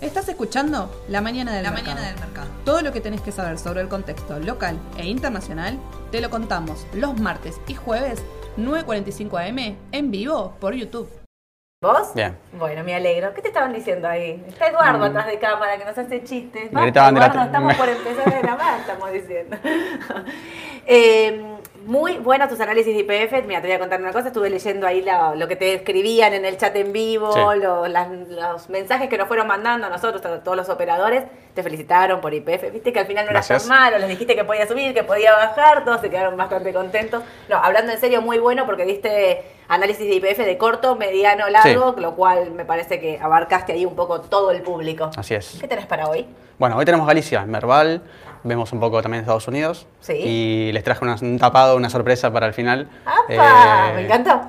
Estás escuchando La Mañana del, La mercado. Mañana del Mercado. Todo lo que tenés que saber sobre el contexto local e internacional te lo contamos los martes y jueves 9.45 am en vivo por YouTube. ¿Vos? Bien. Bueno, me alegro. ¿Qué te estaban diciendo ahí? Está Eduardo atrás de cámara que nos hace chistes. Me gritaban de la Eduardo, estamos por empezar a grabar, estamos diciendo. Eh, muy buenos tus análisis de IPF. Mira, te voy a contar una cosa. Estuve leyendo ahí lo que te escribían en el chat en vivo, Sí. lo- las- los mensajes que nos fueron mandando a nosotros, a todos los operadores. Te felicitaron por IPF. Viste que al final no era tan malo. Les dijiste que podía subir, que podía bajar. Todos se quedaron bastante contentos. No, hablando en serio, muy bueno porque diste análisis de IPF de corto, mediano, largo, lo cual me parece que abarcaste ahí un poco todo el público. Así es. ¿Qué tenés para hoy? Bueno, hoy tenemos Galicia, Merval, vemos un poco también Estados Unidos. Sí. Y les traje una- un tapado, una sorpresa para el final. ¡Apa! Eh, Me encantó.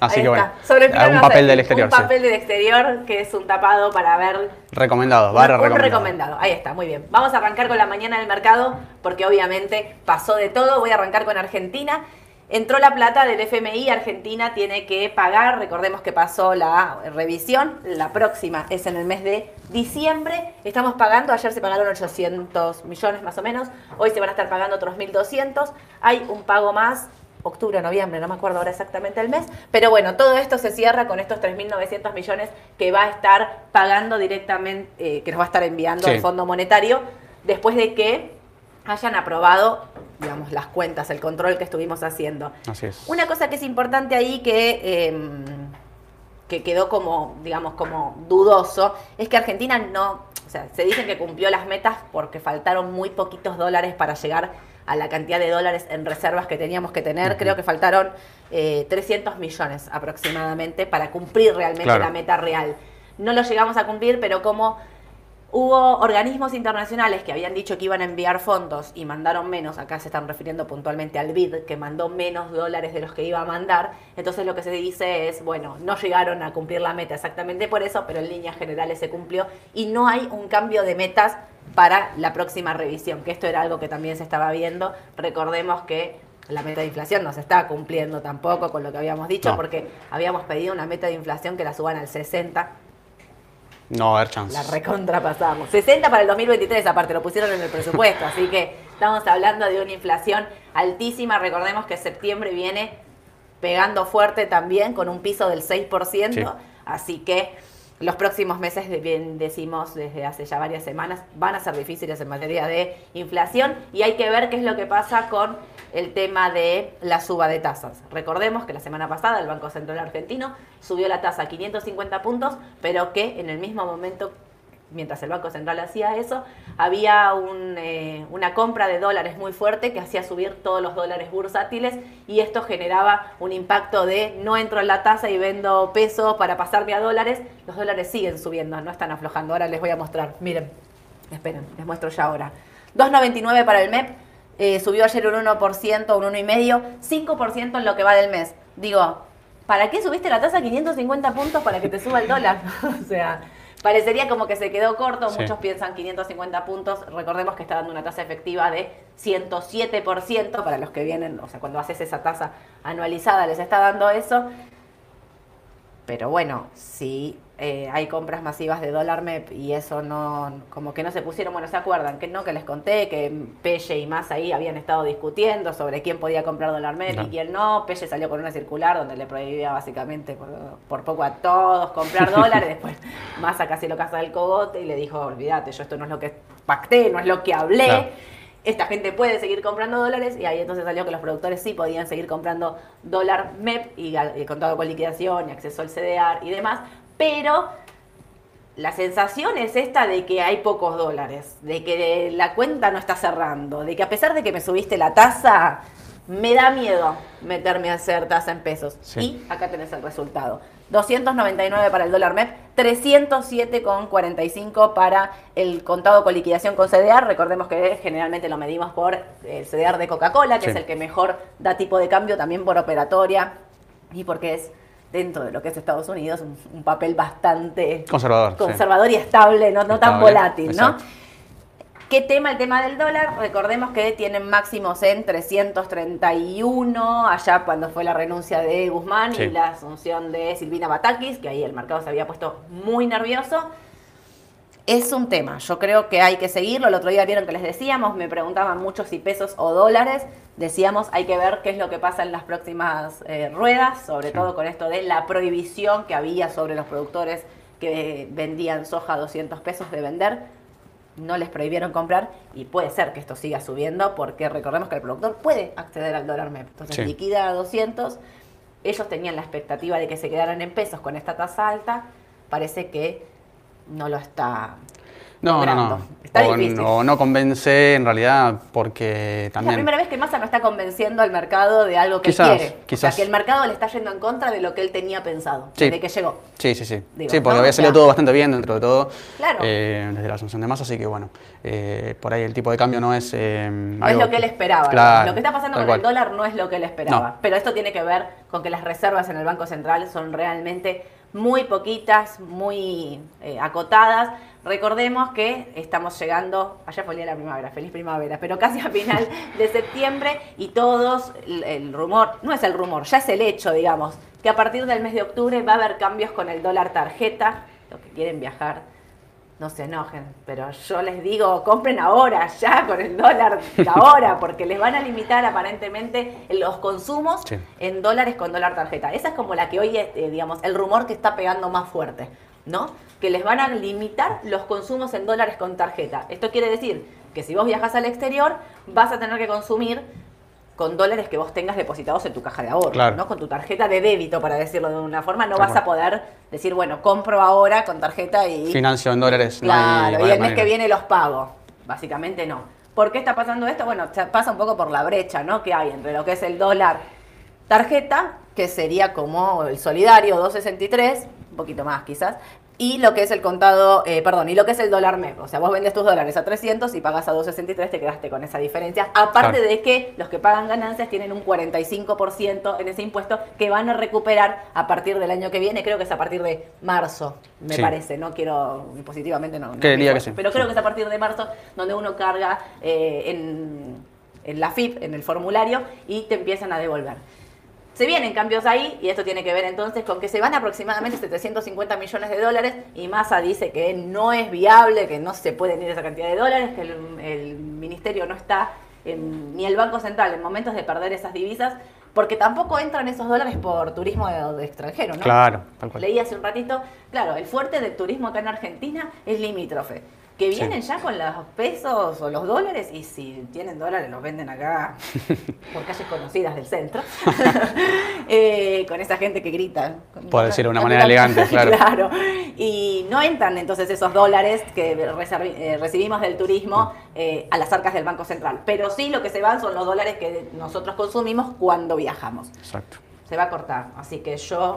Así Ahí que bueno, está. Sobre el final un papel del exterior, Un sí. papel del exterior que es un tapado para ver Recomendado, Un- barra un recomendado. recomendado. Ahí está, muy bien. Vamos a arrancar con la mañana del mercado, porque obviamente pasó de todo. Voy a arrancar con Argentina. Entró la plata del FMI, Argentina tiene que pagar, recordemos que pasó la revisión, la próxima es en el mes de diciembre, estamos pagando, ayer se pagaron 800 millones más o menos, hoy se van a estar pagando otros 1.200, hay un pago más, octubre noviembre, no me acuerdo ahora exactamente el mes, pero bueno, todo esto se cierra con estos 3.900 millones que va a estar pagando directamente, eh, que nos va a estar enviando Sí. el Fondo Monetario, después de que hayan aprobado, digamos, las cuentas, el control que estuvimos haciendo. Así es. Una cosa que es importante ahí que, eh, que quedó como, digamos, como dudoso, es que Argentina no, o sea, se dicen que cumplió las metas porque faltaron muy poquitos dólares para llegar a la cantidad de dólares en reservas que teníamos que tener. Creo que faltaron eh, 300 millones aproximadamente para cumplir realmente Claro. la meta real. No lo llegamos a cumplir, pero como Hubo organismos internacionales que habían dicho que iban a enviar fondos y mandaron menos, acá se están refiriendo puntualmente al BID, que mandó menos dólares de los que iba a mandar, entonces lo que se dice es, bueno, no llegaron a cumplir la meta exactamente por eso, pero en líneas generales se cumplió y no hay un cambio de metas para la próxima revisión, que esto era algo que también se estaba viendo, recordemos que la meta de inflación no se está cumpliendo tampoco con lo que habíamos dicho, No. porque habíamos pedido una meta de inflación que la suban al 60, No a haber chance. la recontra pasamos. 60 para el 2023, aparte, lo pusieron en el presupuesto. así que estamos hablando de una inflación altísima. Recordemos que septiembre viene pegando fuerte también con un piso del 6%. Sí. Así que los próximos meses, bien decimos desde hace ya varias semanas, van a ser difíciles en materia de inflación y hay que ver qué es lo que pasa con el tema de la suba de tasas. Recordemos que la semana pasada el Banco Central Argentino subió la tasa a 550 puntos, pero que en el mismo momento mientras el Banco Central hacía eso, había un, eh, una compra de dólares muy fuerte que hacía subir todos los dólares bursátiles y esto generaba un impacto de no entro en la tasa y vendo pesos para pasarme a dólares. Los dólares siguen subiendo, no están aflojando. Ahora les voy a mostrar. Miren, esperen, les muestro ya ahora. 2.99 para el MEP, eh, subió ayer un 1%, un 1,5%, 5% en lo que va del mes. Digo, ¿para qué subiste la tasa a 550 puntos para que te suba el dólar? o sea, parecería como que se quedó corto. Sí. Muchos piensan 550 puntos. Recordemos que está dando una tasa efectiva de 107% para los que vienen, o sea, cuando haces esa tasa anualizada les está dando eso. Pero bueno, si eh, hay compras masivas de dólar MEP y eso no, como que no se pusieron, bueno, ¿se acuerdan? Que no, que les conté que Pelle y más ahí habían estado discutiendo sobre quién podía comprar dólar MEP y quién no. Pelle salió con una circular donde le prohibía básicamente por, por poco a todos comprar dólares. Después Massa casi lo casa del cogote y le dijo, olvídate, yo esto no es lo que pacté, no es lo que hablé. Esta gente puede seguir comprando dólares y ahí entonces salió que los productores sí podían seguir comprando dólar MEP y, y contado con liquidación y acceso al CDR y demás, pero la sensación es esta de que hay pocos dólares, de que la cuenta no está cerrando, de que a pesar de que me subiste la tasa, me da miedo meterme a hacer tasa en pesos. Sí. Y acá tenés el resultado. 299 para el dólar MEP, 307,45 para el contado con liquidación con CDR. Recordemos que generalmente lo medimos por el CDR de Coca-Cola, que Sí. es el que mejor da tipo de cambio, también por operatoria y porque es dentro de lo que es Estados Unidos un, un papel bastante Conservador. sí. y estable, no, no tan volátil, ¿no? ¿Qué tema? El tema del dólar. Recordemos que tienen máximos en 331, allá cuando fue la renuncia de Guzmán Sí. y la asunción de Silvina Batakis, que ahí el mercado se había puesto muy nervioso. Es un tema, yo creo que hay que seguirlo. El otro día vieron que les decíamos, me preguntaban mucho si pesos o dólares. Decíamos, hay que ver qué es lo que pasa en las próximas eh, ruedas, sobre Sí. todo con esto de la prohibición que había sobre los productores que vendían soja a 200 pesos de vender. No les prohibieron comprar y puede ser que esto siga subiendo porque recordemos que el productor puede acceder al dólar MEP. Entonces Sí. liquida a 200. Ellos tenían la expectativa de que se quedaran en pesos con esta tasa alta. Parece que no lo está No, no, no. Está o, difícil. o no convence en realidad porque Es la también... primera vez que Massa no está convenciendo al mercado de algo que Quizás, quiere. quizás. O sea, que el mercado le está yendo en contra de lo que él tenía pensado, Sí. desde que llegó. Sí, sí, sí. Digo, sí, porque ¿no? había O salido sea- todo bastante bien dentro de todo. Claro. eh, desde la asunción de masa, así que bueno, eh, por ahí el tipo de cambio no es. eh, No algo es lo que él esperaba. Claro, lo que está pasando con el dólar no es lo que él esperaba. Pero esto tiene que ver con que las reservas en el Banco Central son realmente muy poquitas, muy eh, acotadas. Recordemos que estamos llegando, allá fue el día de la primavera, feliz primavera, pero casi a final de septiembre y todos, el, el rumor, no es el rumor, ya es el hecho, digamos, que a partir del mes de octubre va a haber cambios con el dólar tarjeta, los que quieren viajar no se enojen, pero yo les digo, compren ahora, ya, con el dólar ahora, porque les van a limitar aparentemente los consumos Sí. en dólares con dólar tarjeta. Esa es como la que hoy, es, eh, digamos, el rumor que está pegando más fuerte, ¿no? Que les van a limitar los consumos en dólares con tarjeta. Esto quiere decir que si vos viajas al exterior, vas a tener que consumir con dólares que vos tengas depositados en tu caja de ahorro, Claro. ¿no? Con tu tarjeta de débito, para decirlo de una forma, no vas a poder decir, bueno, compro ahora con tarjeta y Financio en dólares. no Claro, y buena el mes que viene los pago. Básicamente no. ¿Por qué está pasando esto? Bueno, pasa un poco por la brecha, ¿no? Que hay entre lo que es el dólar tarjeta, que sería como el solidario 263, un poquito más quizás, y lo que es el contado, eh, perdón, y lo que es el dólar MEP. O sea, vos vendes tus dólares a 300 y pagas a 263, te quedaste con esa diferencia. Aparte Claro. de que los que pagan ganancias tienen un 45% en ese impuesto que van a recuperar a partir del año que viene, creo que es a partir de marzo, me Sí. parece, no quiero positivamente no. no Creería me que sí, Pero creo sí. que es a partir de marzo donde uno carga eh, en, en la FIP, en el formulario, y te empiezan a devolver. Se vienen cambios ahí y esto tiene que ver entonces con que se van aproximadamente 750 millones de dólares y Massa dice que no es viable, que no se pueden ir esa cantidad de dólares, que el, el ministerio no está, en- ni el Banco Central en momentos de perder esas divisas, porque tampoco entran esos dólares por turismo de, de extranjero, ¿no? Claro, tal cual. Leí hace un ratito, claro, el fuerte del turismo acá en Argentina es limítrofe. Que Sí. vienen ya con los pesos o los dólares y si tienen dólares los venden acá por calles conocidas del centro. Eh, con esa gente que grita. Por decirlo de una manera elegante, claro. claro. Y no entran entonces esos dólares que eh, recibimos del turismo eh, a las arcas del Banco Central. Pero sí lo que se van son los dólares que nosotros consumimos cuando viajamos Exacto. se va a cortar. Así que yo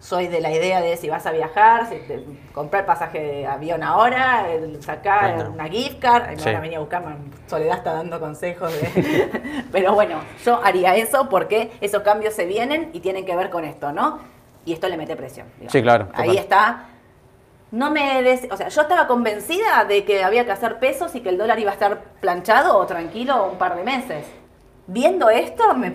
soy de la idea de si vas a viajar, si te, comprar pasaje de avión ahora, sacar Bueno. una gift card, me Sí. van a venir a buscar, Soledad está dando consejos de... Pero bueno, yo haría eso porque esos cambios se vienen y tienen que ver con esto, ¿no? Y esto le mete presión. digamos. Sí, claro, Ahí total. está. No me des, o sea, yo estaba convencida de que había que hacer pesos y que el dólar iba a estar planchado o tranquilo un par de meses. Viendo esto me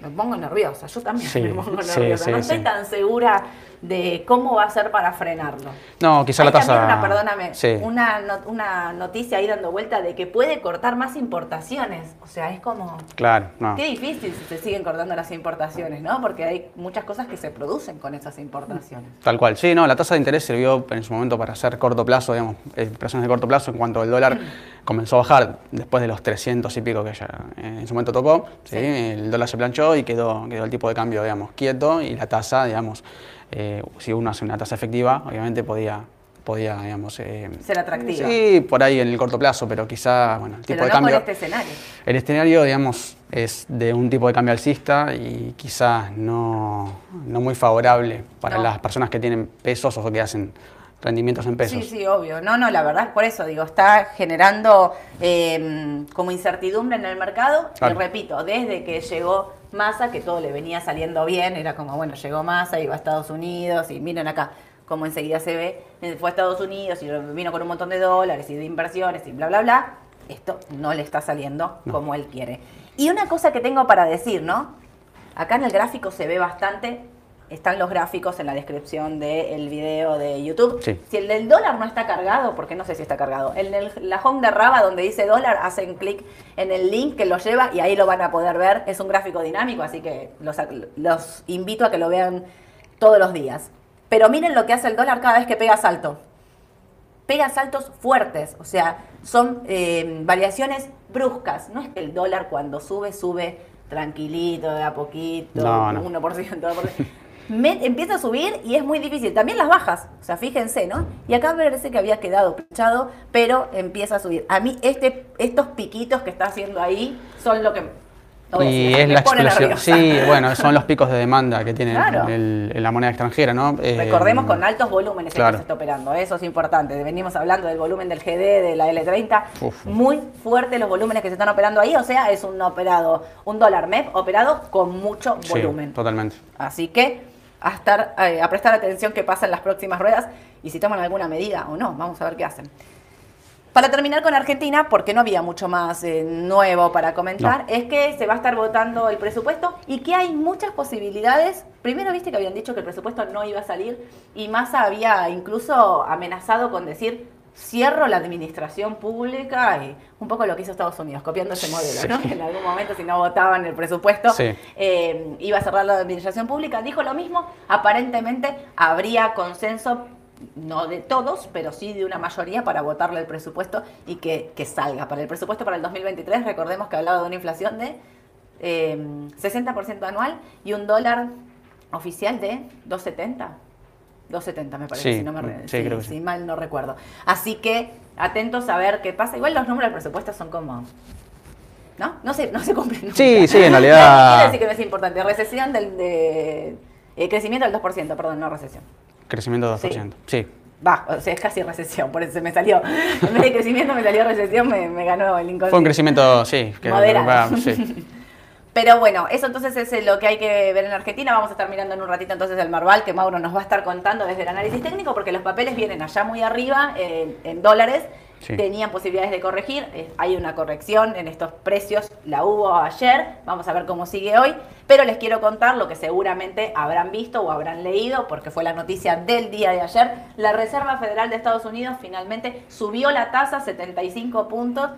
me pongo nerviosa, yo también Sí, me pongo nerviosa. sí, no estoy tan segura de cómo va a ser para frenarlo. No, quizá Hay la tasa. una, perdóname, Sí. una, una noticia ahí dando vuelta de que puede cortar más importaciones. O sea, es como... Claro, no. Qué difícil si se siguen cortando las importaciones, ¿no? Porque hay muchas cosas que se producen con esas importaciones. Tal cual. Sí, no, la tasa de interés sirvió en su momento para hacer corto plazo, digamos, eh, operaciones de corto plazo en cuanto el dólar comenzó a bajar después de los 300 y pico que ya eh, en su momento tocó. ¿sí? Sí. El dólar se planchó y quedó, quedó el tipo de cambio, digamos, quieto y la tasa, digamos, eh, si uno hace una tasa efectiva, obviamente podía, podía digamos... eh, Ser atractiva. Sí, por ahí en el corto plazo, pero quizá, bueno, el tipo Pero de no cambio... con este escenario. El escenario, digamos, es de un tipo de cambio alcista y quizás no, no muy favorable para No. las personas que tienen pesos o que hacen rendimientos en pesos. Sí, sí, obvio. No, no, la verdad, por eso digo, está generando eh, como incertidumbre en el mercado. Claro. Y repito, desde que llegó Massa, que todo le venía saliendo bien, era como, bueno, llegó Massa, iba a Estados Unidos y miren acá. como enseguida se ve, eh, fue a Estados Unidos y vino con un montón de dólares y de inversiones y bla, bla, bla, esto no le está saliendo como él quiere. Y una cosa que tengo para decir, ¿no? Acá en el gráfico se ve bastante, están los gráficos en la descripción del video de YouTube. Si el del dólar no está cargado, porque no sé si está cargado, en el, la home de Raba donde dice dólar, hacen clic en el link que lo lleva y ahí lo van a poder ver. Es un gráfico dinámico, así que los, los invito a que lo vean todos los días. Pero miren lo que hace el dólar cada vez que pega salto. Pega saltos fuertes, o sea, son eh, variaciones bruscas. No es que el dólar cuando sube, sube tranquilito, de a poquito, no, 1%. Empieza a subir y es muy difícil. También las bajas, o sea, fíjense, ¿no? Y acá me parece que había quedado pinchado, pero empieza a subir. A mí este, estos piquitos que está haciendo ahí son lo que y es la explosión. Sí, bueno, son los picos de demanda que tiene la moneda extranjera, ¿no? Eh, Recordemos con altos volúmenes que se está operando, eso es importante. Venimos hablando del volumen del GD, de la L30, muy fuerte los volúmenes que se están operando ahí, o sea, es un operado, un dólar MEP operado con mucho volumen. totalmente. Así que a estar, eh, a prestar atención qué pasa en las próximas ruedas y si toman alguna medida o no, vamos a ver qué hacen. Para terminar con Argentina, porque no había mucho más eh, nuevo para comentar, es que se va a estar votando el presupuesto y que hay muchas posibilidades. Primero viste que habían dicho que el presupuesto no iba a salir y Massa había incluso amenazado con decir cierro la administración pública y un poco lo que hizo Estados Unidos, copiando ese modelo, ¿no? Que en algún momento si no votaban el presupuesto eh, iba a cerrar la administración pública. Dijo lo mismo, aparentemente habría consenso no de todos, pero sí de una mayoría para votarle el presupuesto y que, salga. Para el presupuesto para el 2023, recordemos que hablaba de una inflación de 60% em, anual y un dólar oficial de 270. 270 me parece, si, no me, mal no recuerdo. Así que atentos a ver qué pasa. Igual los números del presupuesto son como... ¿No? No se, no se cumplen. Sí, sí, en realidad... Quiere decir que no es importante. Recesión del... De, eh, crecimiento del 2%, perdón, no recesión. Crecimiento de 2%, sí. Va, o sea, es casi recesión, por eso se me salió. En vez de crecimiento me salió recesión, me, ganó el inconsciente. Fue un crecimiento, sí. Que Moderado. sí. Pero bueno, eso entonces es lo que hay que ver en Argentina. Vamos a estar mirando en un ratito entonces el Marval, que Mauro nos va a estar contando desde el análisis técnico, porque los papeles vienen allá muy arriba en dólares tenían posibilidades de corregir. Eh, hay una corrección en estos precios, la hubo ayer, vamos a ver cómo sigue hoy, pero les quiero contar lo que seguramente habrán visto o habrán leído, porque fue la noticia del día de ayer. La Reserva Federal de Estados Unidos finalmente subió la tasa 75 puntos.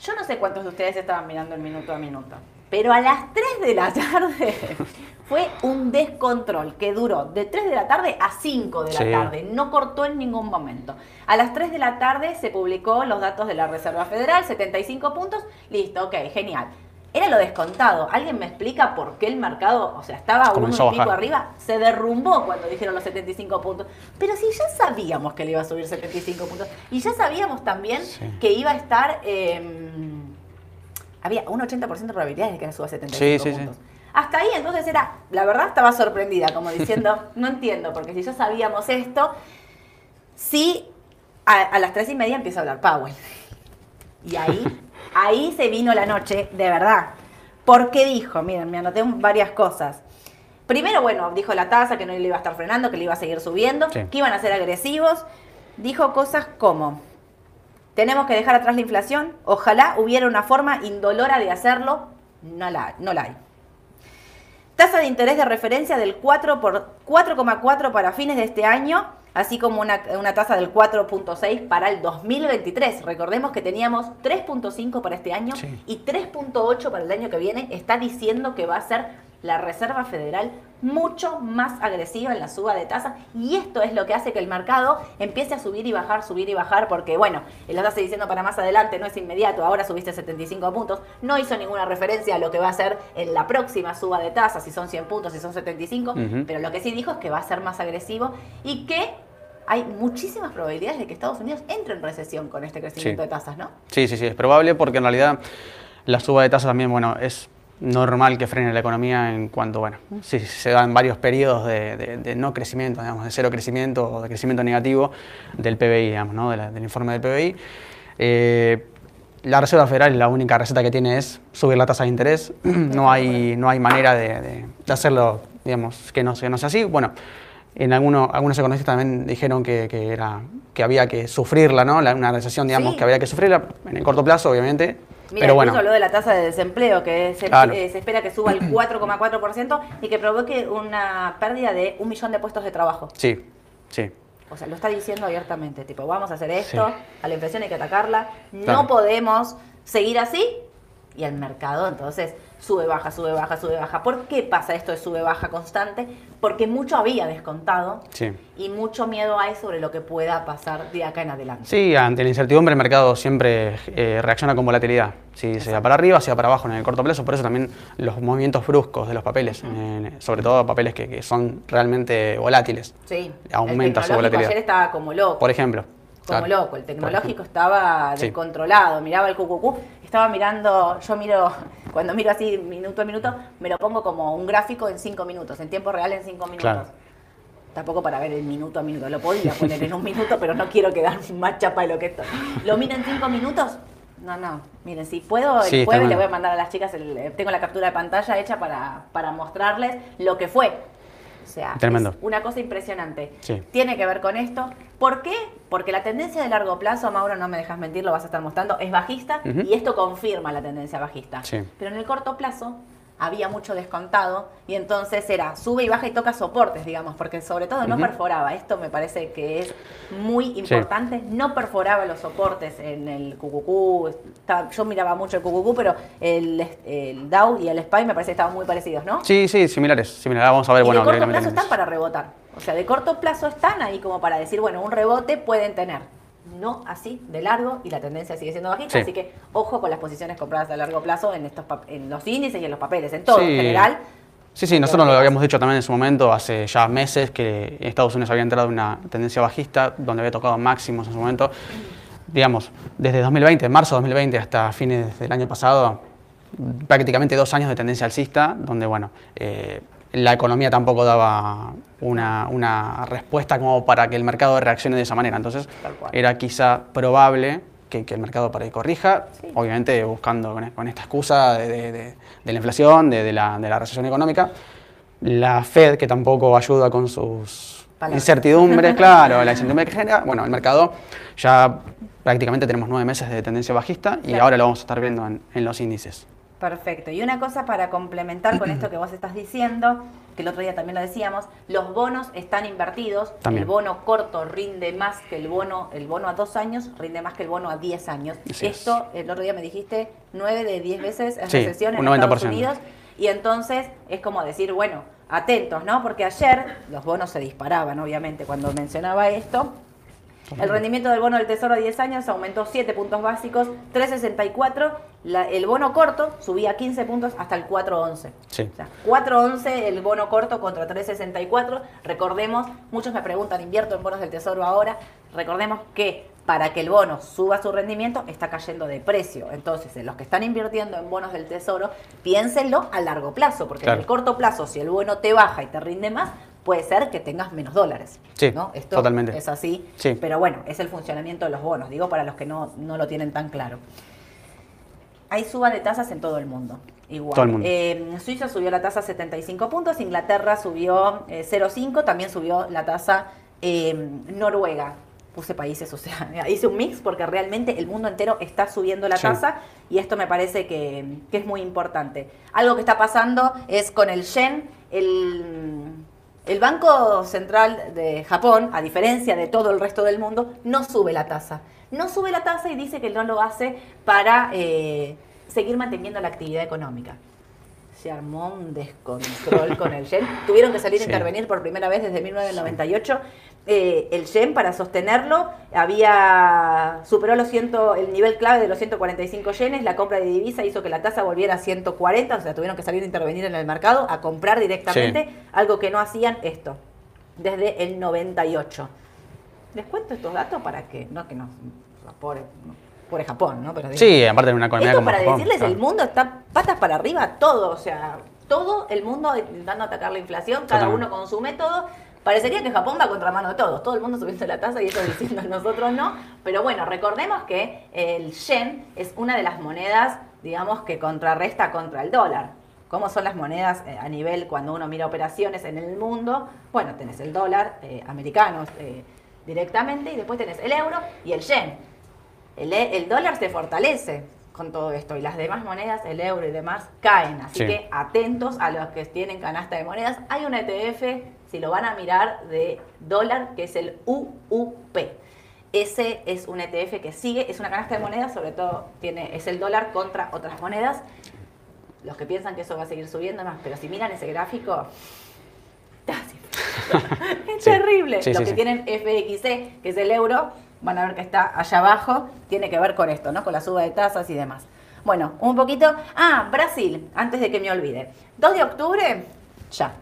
Yo no sé cuántos de ustedes estaban mirando el minuto a minuto, pero a las 3 de la tarde fue un descontrol que duró de 3 de la tarde a 5 de la tarde, no cortó en ningún momento. A las 3 de la tarde se publicó los datos de la Reserva Federal, 75 puntos, listo, ok, genial. Era lo descontado. ¿Alguien me explica por qué el mercado, o sea, estaba uno y pico arriba? Se derrumbó cuando dijeron los 75 puntos. Pero si ya sabíamos que le iba a subir 75 puntos. Y ya sabíamos también que iba a estar... Em, había un 80% de probabilidades de que suba 75 puntos. Hasta ahí entonces era, la verdad estaba sorprendida, como diciendo, no entiendo, porque si ya sabíamos esto, sí, a, las tres y media empieza a hablar Powell. Y ahí, ahí se vino la noche, de verdad. Porque dijo, miren, me anoté varias cosas. Primero, bueno, dijo la tasa, que no le iba a estar frenando, que le iba a seguir subiendo, que iban a ser agresivos. Dijo cosas como, tenemos que dejar atrás la inflación, ojalá hubiera una forma indolora de hacerlo, no la, no la hay. Tasa de interés de referencia del 4 por 4,4 para fines de este año, así como una, tasa del 4.6 para el 2023. Recordemos que teníamos 3.5 para este año y 3.8 para el año que viene. Está diciendo que va a ser la Reserva Federal mucho más agresiva en la suba de tasas y esto es lo que hace que el mercado empiece a subir y bajar, subir y bajar porque bueno, lo estás diciendo para más adelante, no es inmediato, ahora subiste 75 puntos, no hizo ninguna referencia a lo que va a ser en la próxima suba de tasas, si son 100 puntos, si son 75, pero lo que sí dijo es que va a ser más agresivo y que hay muchísimas probabilidades de que Estados Unidos entre en recesión con este crecimiento de tasas, ¿no? Sí, sí, sí, es probable porque en realidad la suba de tasas también, bueno, es normal que frene la economía en cuanto, bueno, si se dan varios periodos de, no crecimiento, digamos, de cero crecimiento o de crecimiento negativo del PBI, digamos, ¿no? del informe del PBI. Eh, la Reserva Federal la única receta que tiene es subir la tasa de interés. No hay, no hay manera de, hacerlo, digamos, que no, que no sea así. Bueno, en algunos, algunos economistas también dijeron que, que era, que había que sufrirla, ¿no? La- una recesión, digamos, Sí. que había que sufrirla en el corto plazo, obviamente. Mira, pero bueno, habló de la tasa de desempleo, que se, Claro. eh, se espera que suba el 4,4% y que provoque una pérdida de un millón de puestos de trabajo. sí, sí. O sea, lo está diciendo abiertamente, tipo, vamos a hacer esto, Sí. a la inflación hay que atacarla, no Claro. podemos seguir así. Y el mercado entonces sube, baja, sube, baja, sube, baja. ¿Por qué pasa esto de sube, baja constante? Porque mucho había descontado Sí. y mucho miedo hay sobre lo que pueda pasar de acá en adelante. Sí, ante la incertidumbre el mercado siempre eh, reacciona con volatilidad. Si se va para arriba, se va para abajo en el corto plazo. Por eso también los movimientos bruscos de los papeles, eh, sobre todo papeles que, que son realmente volátiles. Sí, Aumenta el su volatilidad. ayer estaba como loco. Por ejemplo. como Claro. loco. El tecnológico estaba Sí. descontrolado. Miraba el cucucú. Estaba mirando, yo miro, cuando miro así minuto a minuto, me lo pongo como un gráfico en cinco minutos, en tiempo real en cinco minutos. Claro. Tampoco para ver el minuto a minuto. Lo podía poner en un minuto, pero no quiero quedar más chapa de lo que estoy. ¿Lo miro en cinco minutos? No, no. Miren, si puedo, el Sí, jueves le voy a mandar a las chicas, el- eh, tengo la captura de pantalla hecha para, para mostrarles lo que fue. O sea, Tremendo. es una cosa impresionante. Sí. Tiene que ver con esto. ¿Por qué? Porque la tendencia de largo plazo, Mauro, no me dejas mentir, lo vas a estar mostrando, es bajista y esto confirma la tendencia bajista. Sí. Pero en el corto plazo había mucho descontado y entonces era sube y baja y toca soportes, digamos, porque sobre todo no perforaba. Esto me parece que es muy importante. No perforaba los soportes en el QQQ. Está- Yo miraba mucho el QQQ, pero el, el Dow y el SPY me parece que estaban muy parecidos, ¿no? Sí, sí, similares. similares. Vamos a ver, y bueno, de corto plazo están para rebotar. O sea, de corto plazo están ahí como para decir, bueno, un rebote pueden tener. No así de largo y la tendencia sigue siendo bajista, Sí. así que ojo con las posiciones compradas a largo plazo en estos en los índices y en los papeles, en todo Sí. en general. Sí, sí, nosotros lo habíamos dicho también en su momento, hace ya meses, que Estados Unidos había entrado en una tendencia bajista, donde había tocado máximos en su momento. Digamos, desde 2020, marzo de 2020 hasta fines del año pasado, prácticamente dos años de tendencia alcista, donde, bueno, eh, la economía tampoco daba una, una respuesta como para que el mercado reaccione de esa manera. Entonces, era quizá probable que, que el mercado para corrija, Sí. obviamente buscando con, con esta excusa de, de- de- de la inflación, de, la, de la recesión económica. La Fed, que tampoco ayuda con sus Palabras. incertidumbres, claro, la incertidumbre que genera. Bueno, el mercado ya prácticamente tenemos nueve meses de tendencia bajista y Claro. ahora lo vamos a estar viendo en, en los índices. Perfecto. Y una cosa para complementar con esto que vos estás diciendo, que el otro día también lo decíamos, los bonos están invertidos. También. El bono corto rinde más que el bono, el bono a dos años rinde más que el bono a 10 años. Así es. Esto, el otro día me dijiste, 9 de 10 veces es Sí, recesión en Estados 90%. Unidos. Y entonces es como decir, bueno, atentos, ¿no? Porque ayer los bonos se disparaban, obviamente, cuando mencionaba esto. El rendimiento del bono del Tesoro a 10 años aumentó 7 puntos básicos, 3,64. La- el bono corto subía 15 puntos hasta el 4,11. Sí. O sea, 4,11 el bono corto contra 3,64. Recordemos, muchos me preguntan, ¿invierto en bonos del Tesoro ahora? Recordemos que para que el bono suba su rendimiento está cayendo de precio. Entonces, en los que están invirtiendo en bonos del Tesoro, piénsenlo a largo plazo, porque Claro. en el corto plazo, si el bono te baja y te rinde más, puede ser que tengas menos dólares. Sí, ¿no? Esto totalmente. es así. Sí. Pero bueno, es el funcionamiento de los bonos, digo para los que no, no lo tienen tan claro. Hay suba de tasas en todo el mundo. Igual. Todo el mundo. Eh, Suiza subió la tasa 75 puntos, Inglaterra subió eh, 0,5, también subió la tasa eh, Noruega. Puse países, o sea, hice un mix porque realmente el mundo entero está subiendo la Sí. tasa y esto me parece que, que es muy importante. Algo que está pasando es con el yen, el, el Banco Central de Japón, a diferencia de todo el resto del mundo, no sube la tasa. No sube la tasa y dice que no lo hace para eh, seguir manteniendo la actividad económica. Se armó un descontrol con el yen. Tuvieron que salir a intervenir por primera vez desde 1998. Eh, el yen, para sostenerlo, había superó los 100, el nivel clave de los 145 yenes. La compra de divisa hizo que la tasa volviera a 140, o sea, tuvieron que salir a intervenir en el mercado a comprar directamente, Sí. algo que no hacían esto desde el 98. Les cuento estos datos para que, no que no, pobre, pobre Japón, ¿no? Pero Sí, aparte de una economía esto como para Japón, decirles, claro. el mundo está patas para arriba, todo, o sea, todo el mundo intentando atacar la inflación, cada Totalmente. uno con su método. Parecería que Japón va a contramano de todos, todo el mundo subiendo la tasa y eso diciendo nosotros no. Pero bueno, recordemos que el yen es una de las monedas, digamos, que contrarresta contra el dólar. cómo son las monedas eh, a nivel cuando uno mira operaciones en el mundo. Bueno, tenés el dólar eh, americano eh, directamente y después tenés el euro y el yen. El, e, el dólar se fortalece con todo esto y las demás monedas, el euro y demás, caen. Así Sí. que atentos a los que tienen canasta de monedas. Hay un ETF, si lo van a mirar, de dólar, que es el UUP. Ese es un ETF que sigue, es una canasta de monedas, sobre todo tiene, es el dólar contra otras monedas. Los que piensan que eso va a seguir subiendo más, pero si miran ese gráfico, es Sí. terrible. Sí, Los que tienen FXE, que es el euro, van a ver que está allá abajo, tiene que ver con esto, ¿no? Con la suba de tasas y demás. Bueno, un poquito. Ah, Brasil, antes de que me olvide. 2 de octubre, ya.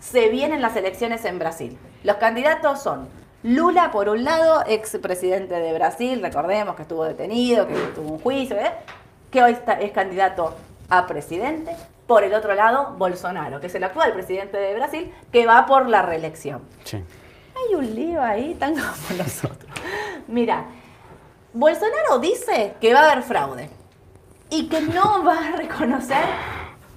Se vienen las elecciones en Brasil. Los candidatos son Lula, por un lado, ex presidente de Brasil, recordemos que estuvo detenido, que tuvo un juicio, ¿eh? que hoy está- es candidato a presidente. Por el otro lado, Bolsonaro, que es el actual presidente de Brasil, que va por la reelección. Sí. Hay un lío ahí, tan como nosotros. Mira, Bolsonaro dice que va a haber fraude y que no va a reconocer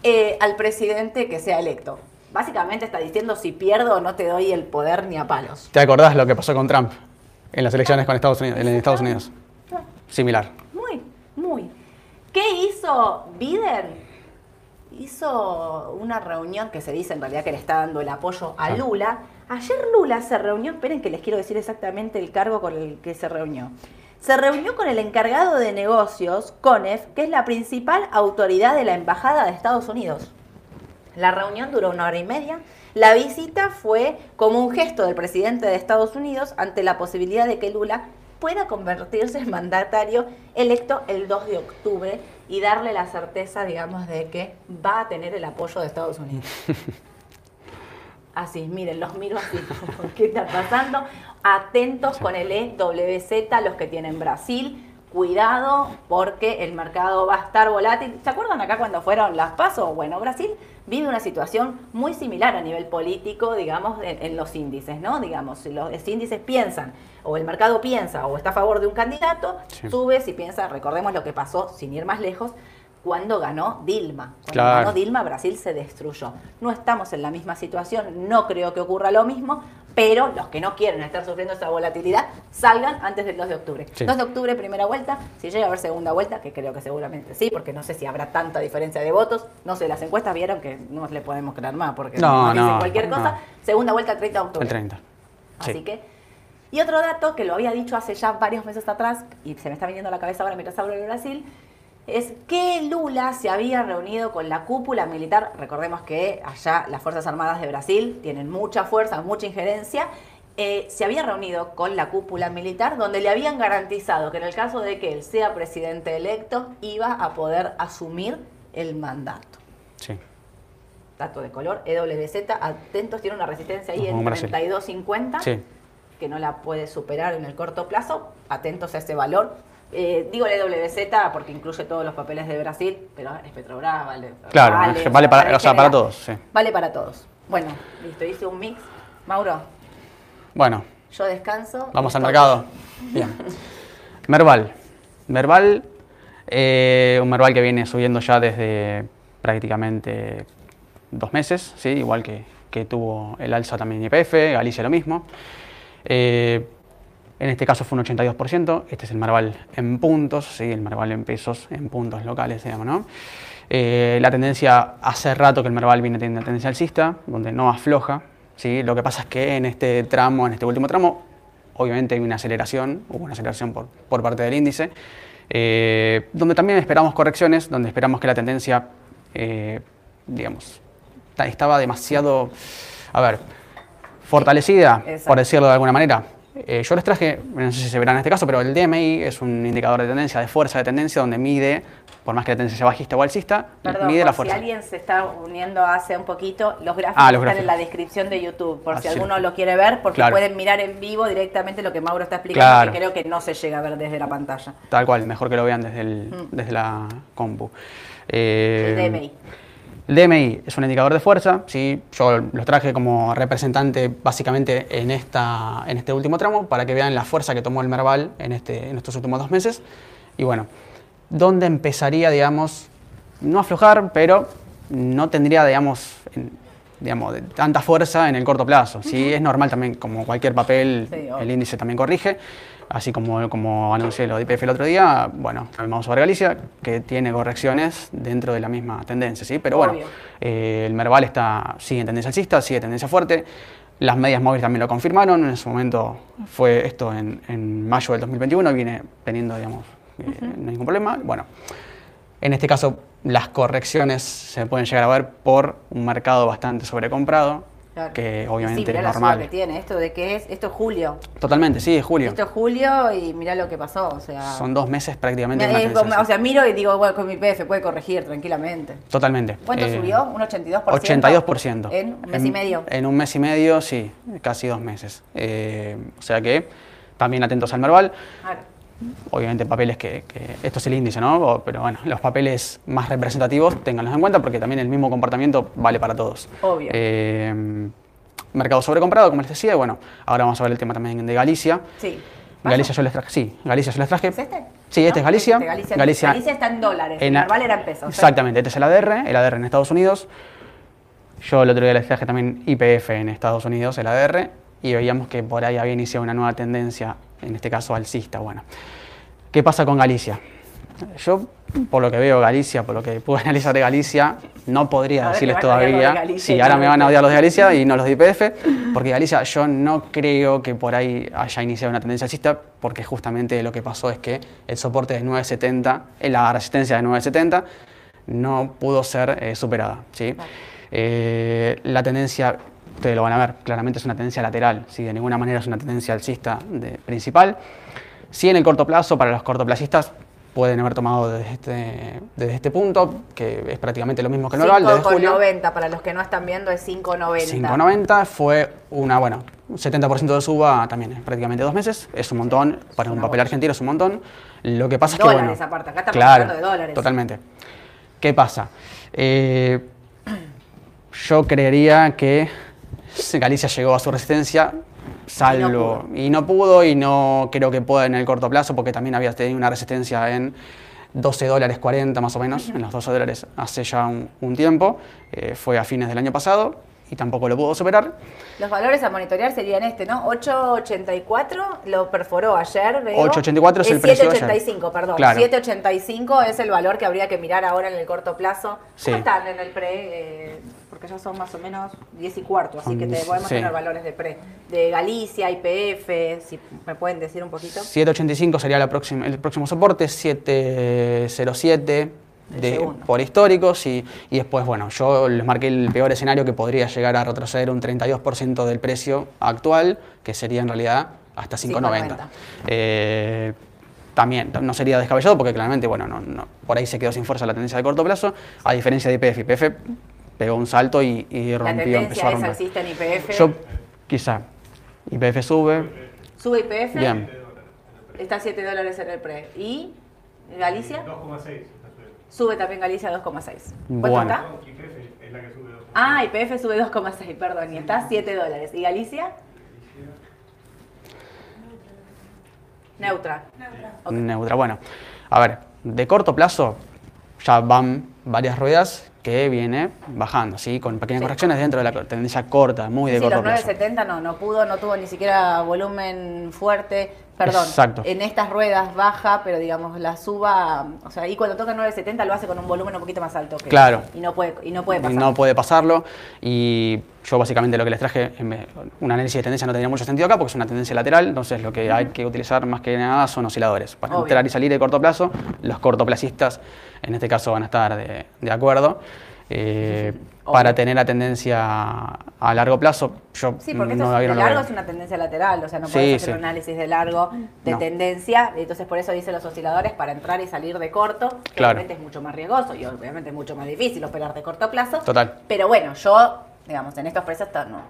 eh, al presidente que sea electo. Básicamente está diciendo si pierdo no te doy el poder ni a palos. ¿Te acordás lo que pasó con Trump en las elecciones con Estados Unidos, en Estados Unidos? Similar. Muy, muy. ¿Qué hizo Biden? Hizo una reunión que se dice en realidad que le está dando el apoyo a Ah. Lula. Ayer Lula se reunió, esperen que les quiero decir exactamente el cargo con el que se reunió. Se reunió con el encargado de negocios, CONEF, que es la principal autoridad de la Embajada de Estados Unidos. La reunión duró una hora y media. La visita fue como un gesto del presidente de Estados Unidos ante la posibilidad de que Lula pueda convertirse en mandatario electo el 2 de octubre y darle la certeza, digamos, de que va a tener el apoyo de Estados Unidos. Así, miren, los miro así, ¿qué está pasando? Atentos con el EWZ, los que tienen Brasil, cuidado porque el mercado va a estar volátil. ¿Se acuerdan acá cuando fueron las pasos? Bueno, Brasil vive una situación muy similar a nivel político, digamos, en, en los índices, ¿no? Digamos, si los índices piensan, o el mercado piensa, o está a favor de un candidato, Sí. sube si piensa, recordemos lo que pasó, sin ir más lejos, cuando ganó Dilma. Cuando Claro. ganó Dilma, Brasil se destruyó. No estamos en la misma situación, no creo que ocurra lo mismo, pero los que no quieren estar sufriendo esa volatilidad, salgan antes del 2 de octubre. Sí. 2 de octubre, primera vuelta, si llega a haber segunda vuelta, que creo que seguramente sí, porque no sé si habrá tanta diferencia de votos, no sé, las encuestas vieron que no le podemos creer más, porque No, dicen cualquier no. cosa, segunda vuelta el 30 de octubre. El 30. Así Sí. que. Y otro dato que lo había dicho hace ya varios meses atrás, y se me está viniendo a la cabeza ahora mientras hablo de Brasil, es que Lula se había reunido con la cúpula militar. Recordemos que allá las Fuerzas Armadas de Brasil tienen mucha fuerza, mucha injerencia. eh, se había reunido con la cúpula militar donde le habían garantizado que en el caso de que él sea presidente electo iba a poder asumir el mandato Sí. dato de color, EWZ, atentos, tiene una resistencia ahí Como en Brasil. 32.50, Sí. que no la puede superar en el corto plazo, atentos a ese valor. Eh, digo el EWZ porque incluye todos los papeles de Brasil, pero es Petrobras, vale. Claro, vale, para- en o sea, para todos, sí. Vale para todos. Bueno, listo, hice un mix. Mauro, Bueno, yo descanso. Vamos al mercado. Bien. Merval. Merval, eh, un Merval que viene subiendo ya desde prácticamente dos meses, ¿sí? igual que, que tuvo el alza también YPF, Galicia lo mismo. Eh, en este caso fue un 82%, este es el Merval en puntos, ¿sí? el Merval en pesos, en puntos locales, digamos, ¿no? Eh, la tendencia, hace rato que el Merval viene teniendo una tendencia alcista, donde no afloja, ¿sí? Lo que pasa es que en este tramo, en este último tramo, obviamente hay una aceleración, hubo una aceleración por, por parte del índice, eh, donde también esperamos correcciones, donde esperamos que la tendencia, eh, digamos, ta- estaba demasiado, a ver, fortalecida, Exacto. por decirlo de alguna manera. Eh, yo les traje, no sé si se verá en este caso, pero el DMI es un indicador de tendencia, de fuerza de tendencia, donde mide, por más que la tendencia sea bajista o alcista, Perdón, mide por la si fuerza. alguien se está uniendo hace un poquito, los gráficos Ah, los están en la descripción de YouTube, por Ah, si sí. alguno lo quiere ver, porque Claro. pueden mirar en vivo directamente lo que Mauro está explicando, Claro. que creo que no se llega a ver desde la pantalla. Tal cual, mejor que lo vean desde, el, Mm. desde la compu. Eh, El DMI. El DMI es un indicador de fuerza, ¿sí? yo los traje como representante básicamente en, esta, en este último tramo para que vean la fuerza que tomó el Merval en, este, en estos últimos dos meses. Y bueno, ¿dónde empezaría, digamos, no a aflojar, pero no tendría, digamos, en- digamos, de tanta fuerza en el corto plazo. Sí, es normal también, como cualquier papel, Sí, el índice también corrige. Así como, como anuncié lo de IPF el otro día, bueno, también vamos a ver Galicia, que tiene correcciones dentro de la misma tendencia, ¿sí? Pero bueno, eh, el Merval está, sigue en tendencia alcista, sigue en tendencia fuerte. Las medias móviles también lo confirmaron. En su momento fue esto en, en mayo del 2021, viene teniendo, digamos, eh, no hay ningún problema. Bueno, en este caso las correcciones se pueden llegar a ver por un mercado bastante sobrecomprado, Claro. que Sí, obviamente mirá es la que tiene, esto de que es, esto es julio. Totalmente, sí, es julio. Esto es julio y mirá lo que pasó, o sea... Son dos meses prácticamente. Es o sea, miro y digo, bueno, con mi PF puede corregir tranquilamente. Totalmente. ¿Cuánto Eh, subió? ¿Un 82%? 82%. ¿En un mes y medio? En un mes y medio, sí, casi dos meses. Eh, o sea que también atentos al Merval. Claro. Obviamente papeles que, que- esto es el índice, ¿no? Pero bueno, los papeles más representativos, ténganlos en cuenta porque también el mismo comportamiento vale para todos. Obvio. Eh, mercado sobrecomprado, como les decía, y bueno, ahora vamos a ver el tema también de Galicia. Sí. ¿Paso? Galicia yo les traje, sí, Galicia yo les traje. ¿Es este? Sí, este es Galicia. Este, Galicia, Galicia, Galicia está en dólares, en el era en pesos. ¿eh? Exactamente, este es el ADR, el ADR en Estados Unidos. Yo el otro día les traje también IPF en Estados Unidos, el ADR, y veíamos que por ahí había iniciado una nueva tendencia, en este caso alcista. Bueno, ¿qué pasa con Galicia? Yo, por lo que veo Galicia, por lo que pude analizar de Galicia, no podría ver, decirles de todavía. Galicia Sí, ahora me van a odiar los de Galicia y no los de IPF, porque Galicia yo no creo que por ahí haya iniciado una tendencia alcista, porque justamente lo que pasó es que el soporte de 970, eh, la resistencia de 970, no pudo ser eh, superada. ¿sí? Eh, la tendencia, ustedes lo van a ver, claramente es una tendencia lateral, ¿sí? de ninguna manera es una tendencia alcista de- principal. Sí, en el corto plazo, para los cortoplacistas, pueden haber tomado desde este, desde este punto, que es prácticamente lo mismo que el normal, desde julio. 5,90, para los que no están viendo es 5,90. 5.90 fue una, bueno, un 70% de suba también, prácticamente dos meses, es un montón, para un papel argentino es un montón. Lo que pasa es que, bueno, aparte, acá estamos claro, hablando de dólares. totalmente. ¿Qué pasa? Eh, yo creería que Galicia llegó a su resistencia, salvo, y no, pudo. y no creo que pueda en el corto plazo, porque también había tenido una resistencia en 12 dólares 40 más o menos, en los 12 dólares hace ya un, un tiempo, eh, fue a fines del año pasado y tampoco lo pudo superar. Los valores a monitorear serían este, ¿no? 8.84 lo perforó ayer. veo. 8.84 es el precio de ayer. 7.85, perdón. Claro. 7.85 es el valor que habría que mirar ahora en el corto plazo. Sí. ¿Cómo están en el pre? Eh, porque ya son más o menos 10 y cuarto, así Son que te 10, podemos sí. tener valores de pre. De Galicia, IPF, si me pueden decir un poquito. 785 sería la próxima, el próximo soporte, 707 El de, por históricos y, y después, bueno, yo les marqué el peor escenario que podría llegar a retroceder un 32% del precio actual, que sería en realidad hasta 5.90. 5.90. Eh, también no sería descabellado porque claramente, bueno, no, no- por ahí se quedó sin fuerza la tendencia de corto plazo, a diferencia de IPF. IPF pegó un salto y, y La rompió, empezó tendencia a romper. alcista en IPF. Yo, quizá, IPF sube, Sube IPF, bien. está a 7 dólares en el pre. ¿Y Galicia? 2,6. Sube también Galicia a 2,6. ¿Cuánto Bueno. está? YPF es la que sube 2,6. Ah, IPF sube 2,6, perdón, y está a 7 dólares. ¿Y Galicia? Neutra. Ok. neutra. Bueno, a ver, de corto plazo ya van varias ruedas que viene bajando, ¿sí? Con pequeñas Sí. correcciones dentro de la tendencia corta, muy de Sí, corto los plazo. 970 no, no pudo, no tuvo ni siquiera volumen fuerte. Perdón, Exacto. en estas ruedas baja, pero digamos la suba, o sea, y cuando toca 970 lo hace con un volumen un poquito más alto que Claro. y no puede y no puede Y pasar. no puede pasarlo y yo básicamente lo que les traje, vez- un análisis de tendencia no tenía mucho sentido acá porque es una tendencia lateral, entonces lo que hay que utilizar más que nada son osciladores. Para Obvio. entrar y salir de corto plazo, los cortoplacistas en este caso van a estar de, de acuerdo. Eh, para tener la tendencia a largo plazo, yo Sí, porque no, esto es- de largo es una tendencia lateral, o sea, no Sí, puedes hacer sí. un análisis de largo de No. tendencia, entonces por eso dicen los osciladores para entrar y salir de corto, que Claro. obviamente es mucho más riesgoso y obviamente es mucho más difícil operar de corto plazo. Total. Pero bueno, yo, digamos, en estos precios no.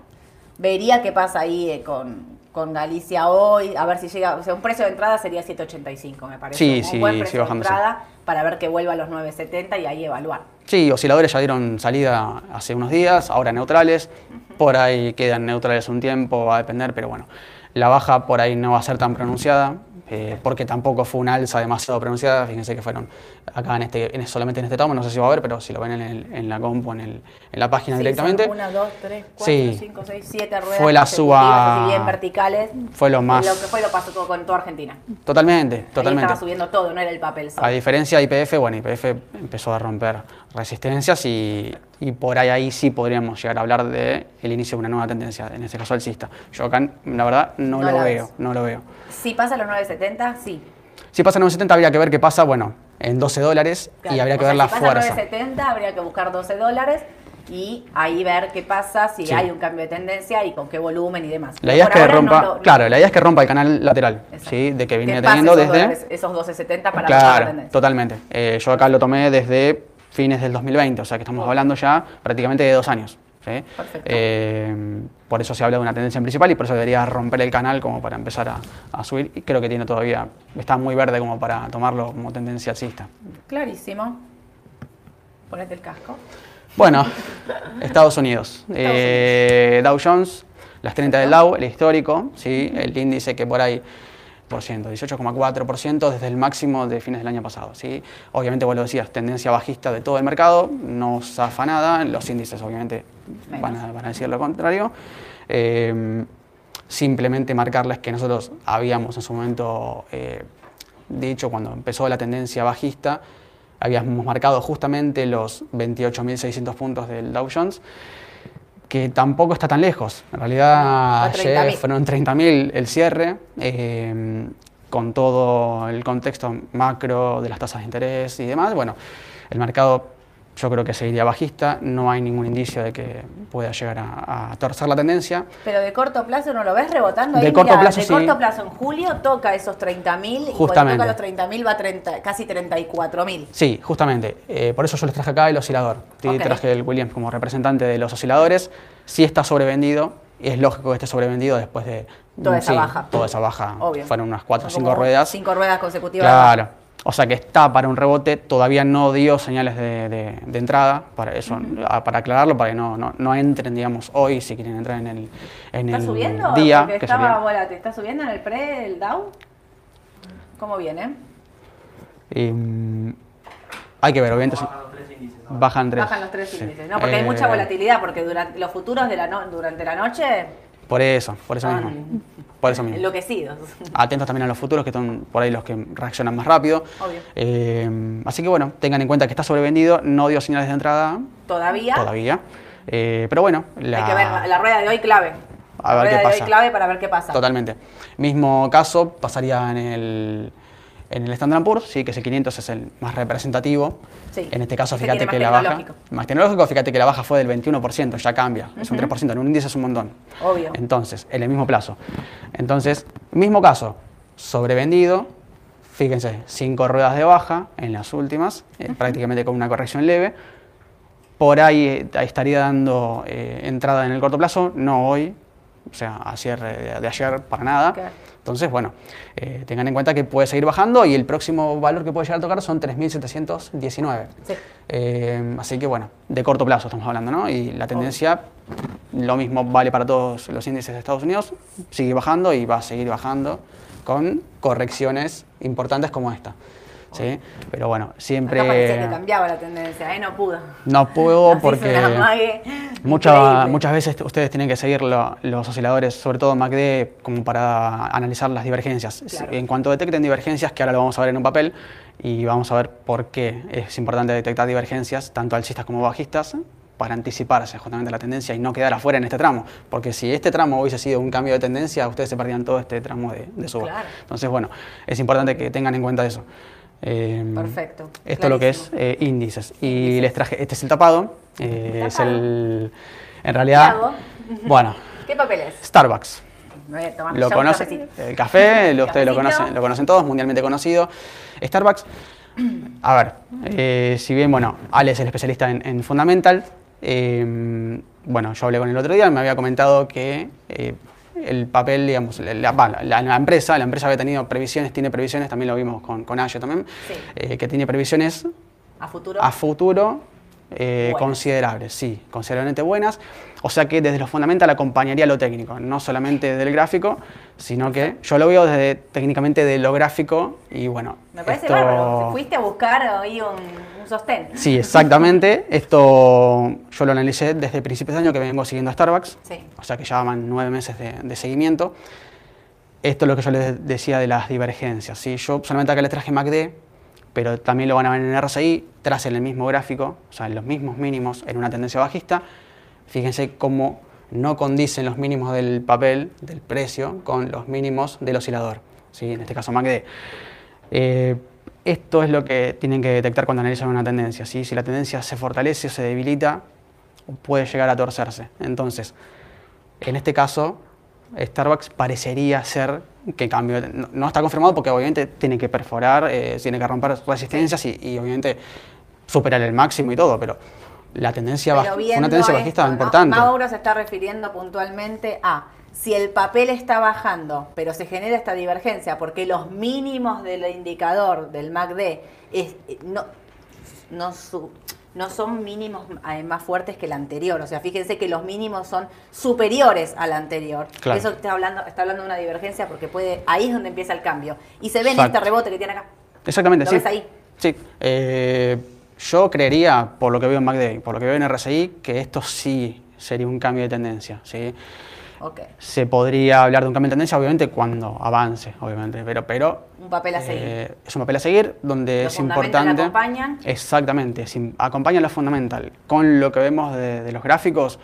vería qué pasa ahí eh, con, con Galicia hoy, a ver si llega, o sea, un precio de entrada sería 7.85, me parece. Sí, un sí, buen sí, precio de entrada para ver que vuelva a los 9.70 y ahí evaluar. Sí, osciladores ya dieron salida hace unos días, ahora neutrales. Por ahí quedan neutrales un tiempo, va a depender, pero bueno, la baja por ahí no va a ser tan pronunciada. eh, porque tampoco fue una alza demasiado pronunciada. Fíjense que fueron acá en este, en- solamente en este tomo, no sé si va a ver, pero si lo ven en, el- en la compu, en, el- en la página Sí, directamente, Una, dos, tres, cuatro, Sí. cinco, seis, siete ruedas. Fue la suba- así bien verticales. fue lo más. Lo que fue lo pasó todo con toda Argentina. Totalmente, Ahí totalmente. estaba subiendo todo, no era el papel solo. A diferencia de IPF, bueno, IPF empezó a romper resistencias y, y por ahí, ahí sí podríamos llegar a hablar del el inicio de una nueva tendencia, en este caso alcista. Yo acá, la verdad, no, No lo veo, ves. no lo veo. Si pasa los 9.70, sí. Si pasa en 970 habría que ver qué pasa, bueno, en 12 dólares Claro. y habría que O sea, ver la si pasa fuerza. 9.70, habría que buscar 12 dólares y ahí ver qué pasa, si Sí. hay un cambio de tendencia y con qué volumen y demás. La idea es que rompa, no claro, la idea es que rompa el canal lateral, Exacto. ¿sí? De que viene teniendo esos desde... dólares, esos 12.70 para romper la Claro, tendencia. totalmente. Eh, yo acá lo tomé desde fines del 2020, o sea que estamos hablando ya prácticamente de dos años. ¿Sí? Perfecto. Eh, por eso se habla de una tendencia principal y por eso debería romper el canal como para empezar a, a subir. Y creo que tiene todavía, está muy verde como para tomarlo como tendencia alcista. Clarísimo. Ponete el casco. Bueno, Estados Unidos. Eh, Dow Jones, las 30 del Dow, el histórico, ¿sí? el índice que por ahí, 18,4% desde el máximo de fines del año pasado. ¿sí? Obviamente, vos lo decías, tendencia bajista de todo el mercado, no zafa nada, los índices obviamente van a, van a decir lo contrario. Eh, simplemente marcarles que nosotros habíamos en su momento eh, dicho cuando empezó la tendencia bajista, habíamos marcado justamente los 28.600 puntos del Dow Jones, que tampoco está tan lejos. En realidad ayer 30.000. fueron 30.000 el cierre, eh, con todo el contexto macro de las tasas de interés y demás. Bueno, el mercado yo creo que seguiría bajista, no hay ningún indicio de que pueda llegar a, a torcer la tendencia. Pero de corto plazo no lo ves rebotando De ahí. corto Mirá, plazo, de sí. corto plazo en julio toca esos 30.000 y cuando toca los 30.000 va a 30, casi 34.000. Sí, justamente. Eh, por eso yo les traje acá el oscilador. Sí, Ok. Traje el Williams como representante de los osciladores. Sí está sobrevendido, y es lógico que esté sobrevendido después de... Toda esa sí, baja. Toda esa baja. Obvio. Fueron unas 4 o Son 5 como ruedas. Cinco ruedas consecutivas. Claro. O sea que está para un rebote, todavía no dio señales de, de- de entrada, para eso, para aclararlo, para que no, no, no entren, digamos, hoy, si quieren entrar en el, en ¿Está el subiendo? día. Porque que estaba sería- volátil. ¿Está subiendo en el pre, el Dow? ¿Cómo viene? Y, mm, hay que ver, obviamente. Bajan los tres índices. ¿no? Bajan tres. Bajan los tres sí. índices. No, porque hay Eh, mucha volatilidad, porque durante los futuros de la no- durante la noche Por eso, por eso mismo. Por eso mismo. enloquecidos. Atentos también a los futuros, que son por ahí los que reaccionan más rápido. Obvio. Eh, así que bueno, tengan en cuenta que está sobrevendido, no dio señales de entrada Todavía. todavía. Eh, pero bueno, la- Hay que ver la rueda de hoy clave. A la ver qué rueda de pasa. hoy clave para ver qué pasa. Totalmente. Mismo caso pasaría en el, en el Standard Poor's, sí, que ese 500 es el más representativo. Sí. En este caso, fíjate que la baja. Más tecnológico, fíjate que la baja fue del 21%, ya cambia. Es un 3%, en un índice es un montón. Obvio. Entonces, en el mismo plazo. Entonces, mismo caso, sobrevendido. Fíjense, cinco ruedas de baja en las últimas, eh, prácticamente con una corrección leve. Por ahí, eh, ahí estaría dando eh, entrada en el corto plazo, no hoy, o sea, a cierre de, de ayer para nada. Claro. Entonces, bueno, eh, tengan en cuenta que puede seguir bajando y el próximo valor que puede llegar a tocar son 3.719. Sí. Eh, así que bueno, de corto plazo estamos hablando, ¿no? Y la tendencia, lo mismo vale para todos los índices de Estados Unidos, sigue bajando y va a seguir bajando con correcciones importantes como esta. ¿Sí? Pero bueno, siempre... Acá parecía que cambiaba la tendencia, ¿eh? No pudo. No Nos hizo porque amague mucha- muchas veces ustedes tienen que seguir lo- los osciladores, sobre todo MACD, como para analizar las divergencias. Claro. En cuanto detecten divergencias, que ahora lo vamos a ver en un papel, y vamos a ver por qué es importante detectar divergencias, tanto alcistas como bajistas, para anticiparse justamente a la tendencia y no quedar afuera en este tramo. Porque si este tramo hubiese sido un cambio de tendencia, ustedes se perdían todo este tramo de, de suba. Claro. Entonces, bueno, es importante que tengan en cuenta eso. Eh, Perfecto, Esto es lo que es eh, índices. Y les traje, este es el tapado. eh, es Tapado. el, en ¿Qué realidad, bueno, ¿Qué papel es? Starbucks. Tomar Lo conocen, el café, lo- ustedes lo conocen, lo conocen todos, mundialmente conocido. Starbucks, a ver, eh, si bien, bueno, Ale es el especialista en, en Fundamental, eh, bueno, yo hablé con él el otro día me había comentado que eh, el papel, digamos, la, la- la- empresa, la empresa había tenido previsiones, tiene previsiones, también lo vimos con, con Ayo también, Sí. eh, que tiene previsiones A futuro. a futuro eh, considerables, sí, considerablemente buenas. O sea que desde lo fundamental acompañaría lo técnico, no solamente del gráfico, sino que yo lo veo desde técnicamente de lo gráfico y bueno. Me parece esto- bárbaro. Fuiste a buscar ahí un, un sostén. Sí, exactamente. Esto yo lo analicé desde principios de año que vengo siguiendo a Starbucks. Sí. O sea que ya van nueve meses de, de seguimiento. Esto es lo que yo les decía de las divergencias. ¿sí? Yo solamente acá les traje MACD, pero también lo van a ver en RSI, tracen el mismo gráfico, o sea, los mismos mínimos en una tendencia bajista. Fíjense cómo no condicen los mínimos del papel, del precio, con los mínimos del oscilador. ¿sí? En este caso MACD. Eh, esto es lo que tienen que detectar cuando analizan una tendencia. ¿sí? Si la tendencia se fortalece o se debilita, puede llegar a torcerse. Entonces, en este caso, Starbucks parecería ser que cambio. No, no está confirmado porque obviamente tiene que perforar, eh, tiene que romper resistencias y, y obviamente superar el máximo y todo, pero la tendencia viendo una tendencia bajista esto, ¿no? importante. Mauro se está refiriendo puntualmente a si el papel está bajando, pero se genera esta divergencia porque los mínimos del indicador del MACD es, no, no, su- no son mínimos eh, más fuertes que el anterior. O sea, fíjense que los mínimos son superiores al anterior. Claro. Eso está hablando, está hablando de una divergencia porque puede, ahí es donde empieza el cambio. Y se ve en este rebote que tiene acá. Exactamente, ¿Lo sí. ves ahí? Sí. Eh, yo creería, por lo que veo en MACD, por lo que veo en RSI, que esto sí sería un cambio de tendencia. ¿sí? Se podría hablar de un cambio de tendencia, obviamente, cuando avance, obviamente, pero, pero Un papel a seguir. eh, es un papel a seguir donde es importante. acompañan. Exactamente, si acompaña lo fundamental con lo que vemos de, de los gráficos,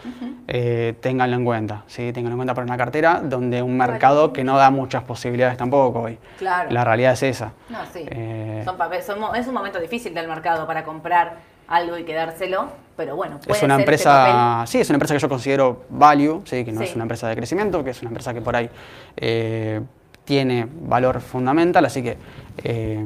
eh, ténganlo en cuenta, ¿sí? ténganlo en cuenta para una cartera donde un mercado que no da muchas posibilidades tampoco hoy. Claro. La realidad es esa. No, sí. Eh, Son papel- son es un momento difícil del mercado para comprar algo y quedárselo, pero bueno, puede Es una ser este empresa, sí, es una empresa que yo considero value, sí, que no Sí. es una empresa de crecimiento, que es una empresa que por ahí eh, tiene valor fundamental, así que eh,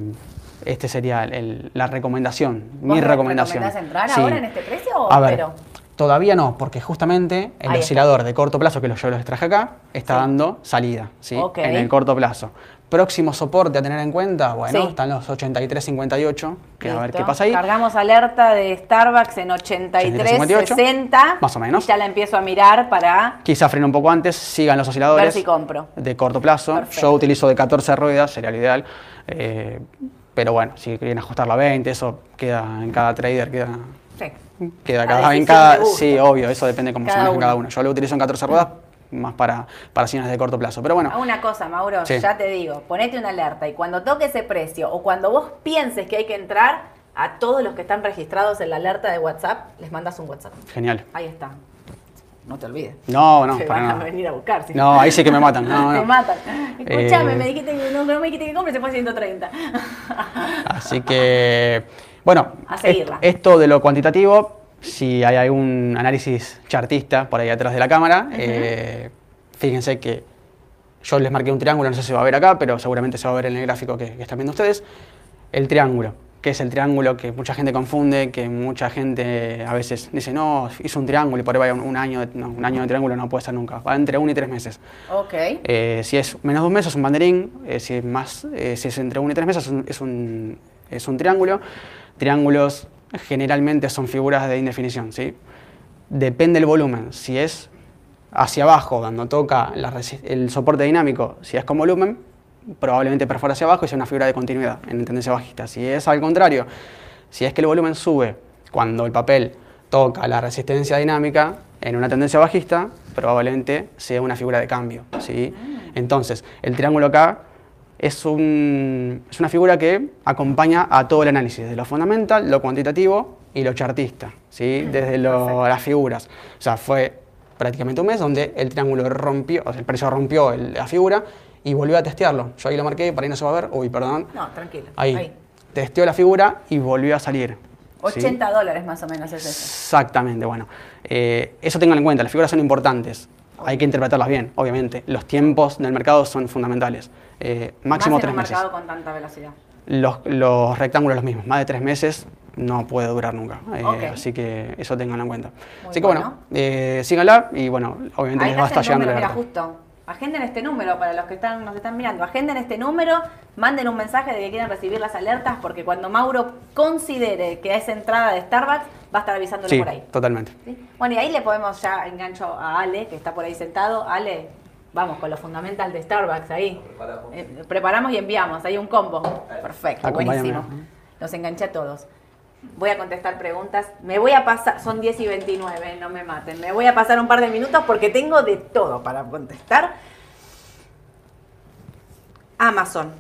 este sería el- la recomendación, ¿Vos mi re- recomendación. entrar Sí. ahora en este precio o A ver, espero? todavía no, porque justamente el Ahí está. oscilador de corto plazo que yo les traje acá está Sí. dando salida, ¿sí? En el corto plazo. Próximo soporte a tener en cuenta, bueno, Sí. están los 83.58, que a ver Listo. qué pasa ahí. Cargamos alerta de Starbucks en 83.60. Más o menos. Y ya la empiezo a mirar para Quizá frene un poco antes, sigan los osciladores. ver si compro. de corto plazo. Perfecto. Yo utilizo de 14 ruedas, sería lo ideal. eh, pero bueno, si quieren ajustarlo a 20, eso queda en cada trader, queda, Sí. queda cada, en cada. Sí, obvio, eso depende cómo se maneja cada uno. Yo lo utilizo en 14 ruedas más para, para acciones de corto plazo. Pero bueno, A una cosa, Mauro, Sí. ya te digo, ponete una alerta y cuando toque ese precio o cuando vos pienses que hay que entrar, a todos los que están registrados en la alerta de WhatsApp, les mandas un WhatsApp. genial. Ahí está. No te olvides. No, no, Te van a nada. venir a buscar. si No, ahí sí que me matan. No, Te no. matan. Escuchame, Eh, me dijiste que no, no me dijiste que compre, se fue a 130. Así que, bueno, A seguirla. esto de lo cuantitativo, si hay algún análisis chartista por ahí atrás de la cámara, eh, fíjense que yo les marqué un triángulo, no sé si se va a ver acá, pero seguramente se va a ver en el gráfico que, que están viendo ustedes. El triángulo, que es el triángulo que mucha gente confunde, que mucha gente a veces dice, no, hizo un triángulo y por ahí va un, un año, de, no, un año de triángulo no puede ser nunca, va entre uno y tres meses. ok. Eh, si es menos de un mes es un banderín, eh, si, es más, eh, si es entre uno y tres meses es un, es un, es un triángulo. Triángulos generalmente son figuras de indefinición, ¿sí? Depende del volumen. Si es hacia abajo, cuando toca la el soporte dinámico, si es con volumen, probablemente perfora hacia abajo y sea una figura de continuidad en tendencia bajista. Si es al contrario, si es que el volumen sube cuando el papel toca la resistencia dinámica en una tendencia bajista, probablemente sea una figura de cambio. ¿sí? Entonces, el triángulo acá es, un- es una figura que acompaña a todo el análisis, de lo fundamental, lo cuantitativo y lo chartista, ¿sí? desde lo- las figuras. O sea, fue prácticamente un mes donde el triángulo rompió, o sea, el precio rompió el- la figura y volvió a testearlo. Yo ahí lo marqué, para ahí no se va a ver, uy, perdón. No, tranquilo. Ahí, testeó la figura y volvió a salir. ¿sí? 80 dólares más o menos es eso. Exactamente, bueno. eh, eso tengan en cuenta, las figuras son importantes. Hay que interpretarlas bien, obviamente. Los tiempos del mercado son fundamentales. Eh, máximo tres meses. con tanta velocidad. Los, los rectángulos los mismos, más de tres meses no puede durar nunca. Eh. Así que eso tenganlo en cuenta. Muy así que bueno, bueno. eh, síganla y bueno, obviamente Ahí les va a estar llegando número, la mira, justo. agenden este número para los que están, nos están mirando. Agenden este número, manden un mensaje de que quieren recibir las alertas, porque cuando Mauro considere que es entrada de Starbucks, va a estar avisándole Sí, por ahí. totalmente. ¿sí? Bueno, y ahí le podemos ya engancho a Ale, que está por ahí sentado. Ale, vamos con lo fundamental de Starbucks ahí. Eh, preparamos y enviamos, hay un combo. Perfecto, Acompáñame. buenísimo. Los enganché a todos. Voy a contestar preguntas. Me voy a pasar, son 10 y 29, no me maten. Me voy a pasar un par de minutos porque tengo de todo para contestar. Amazon.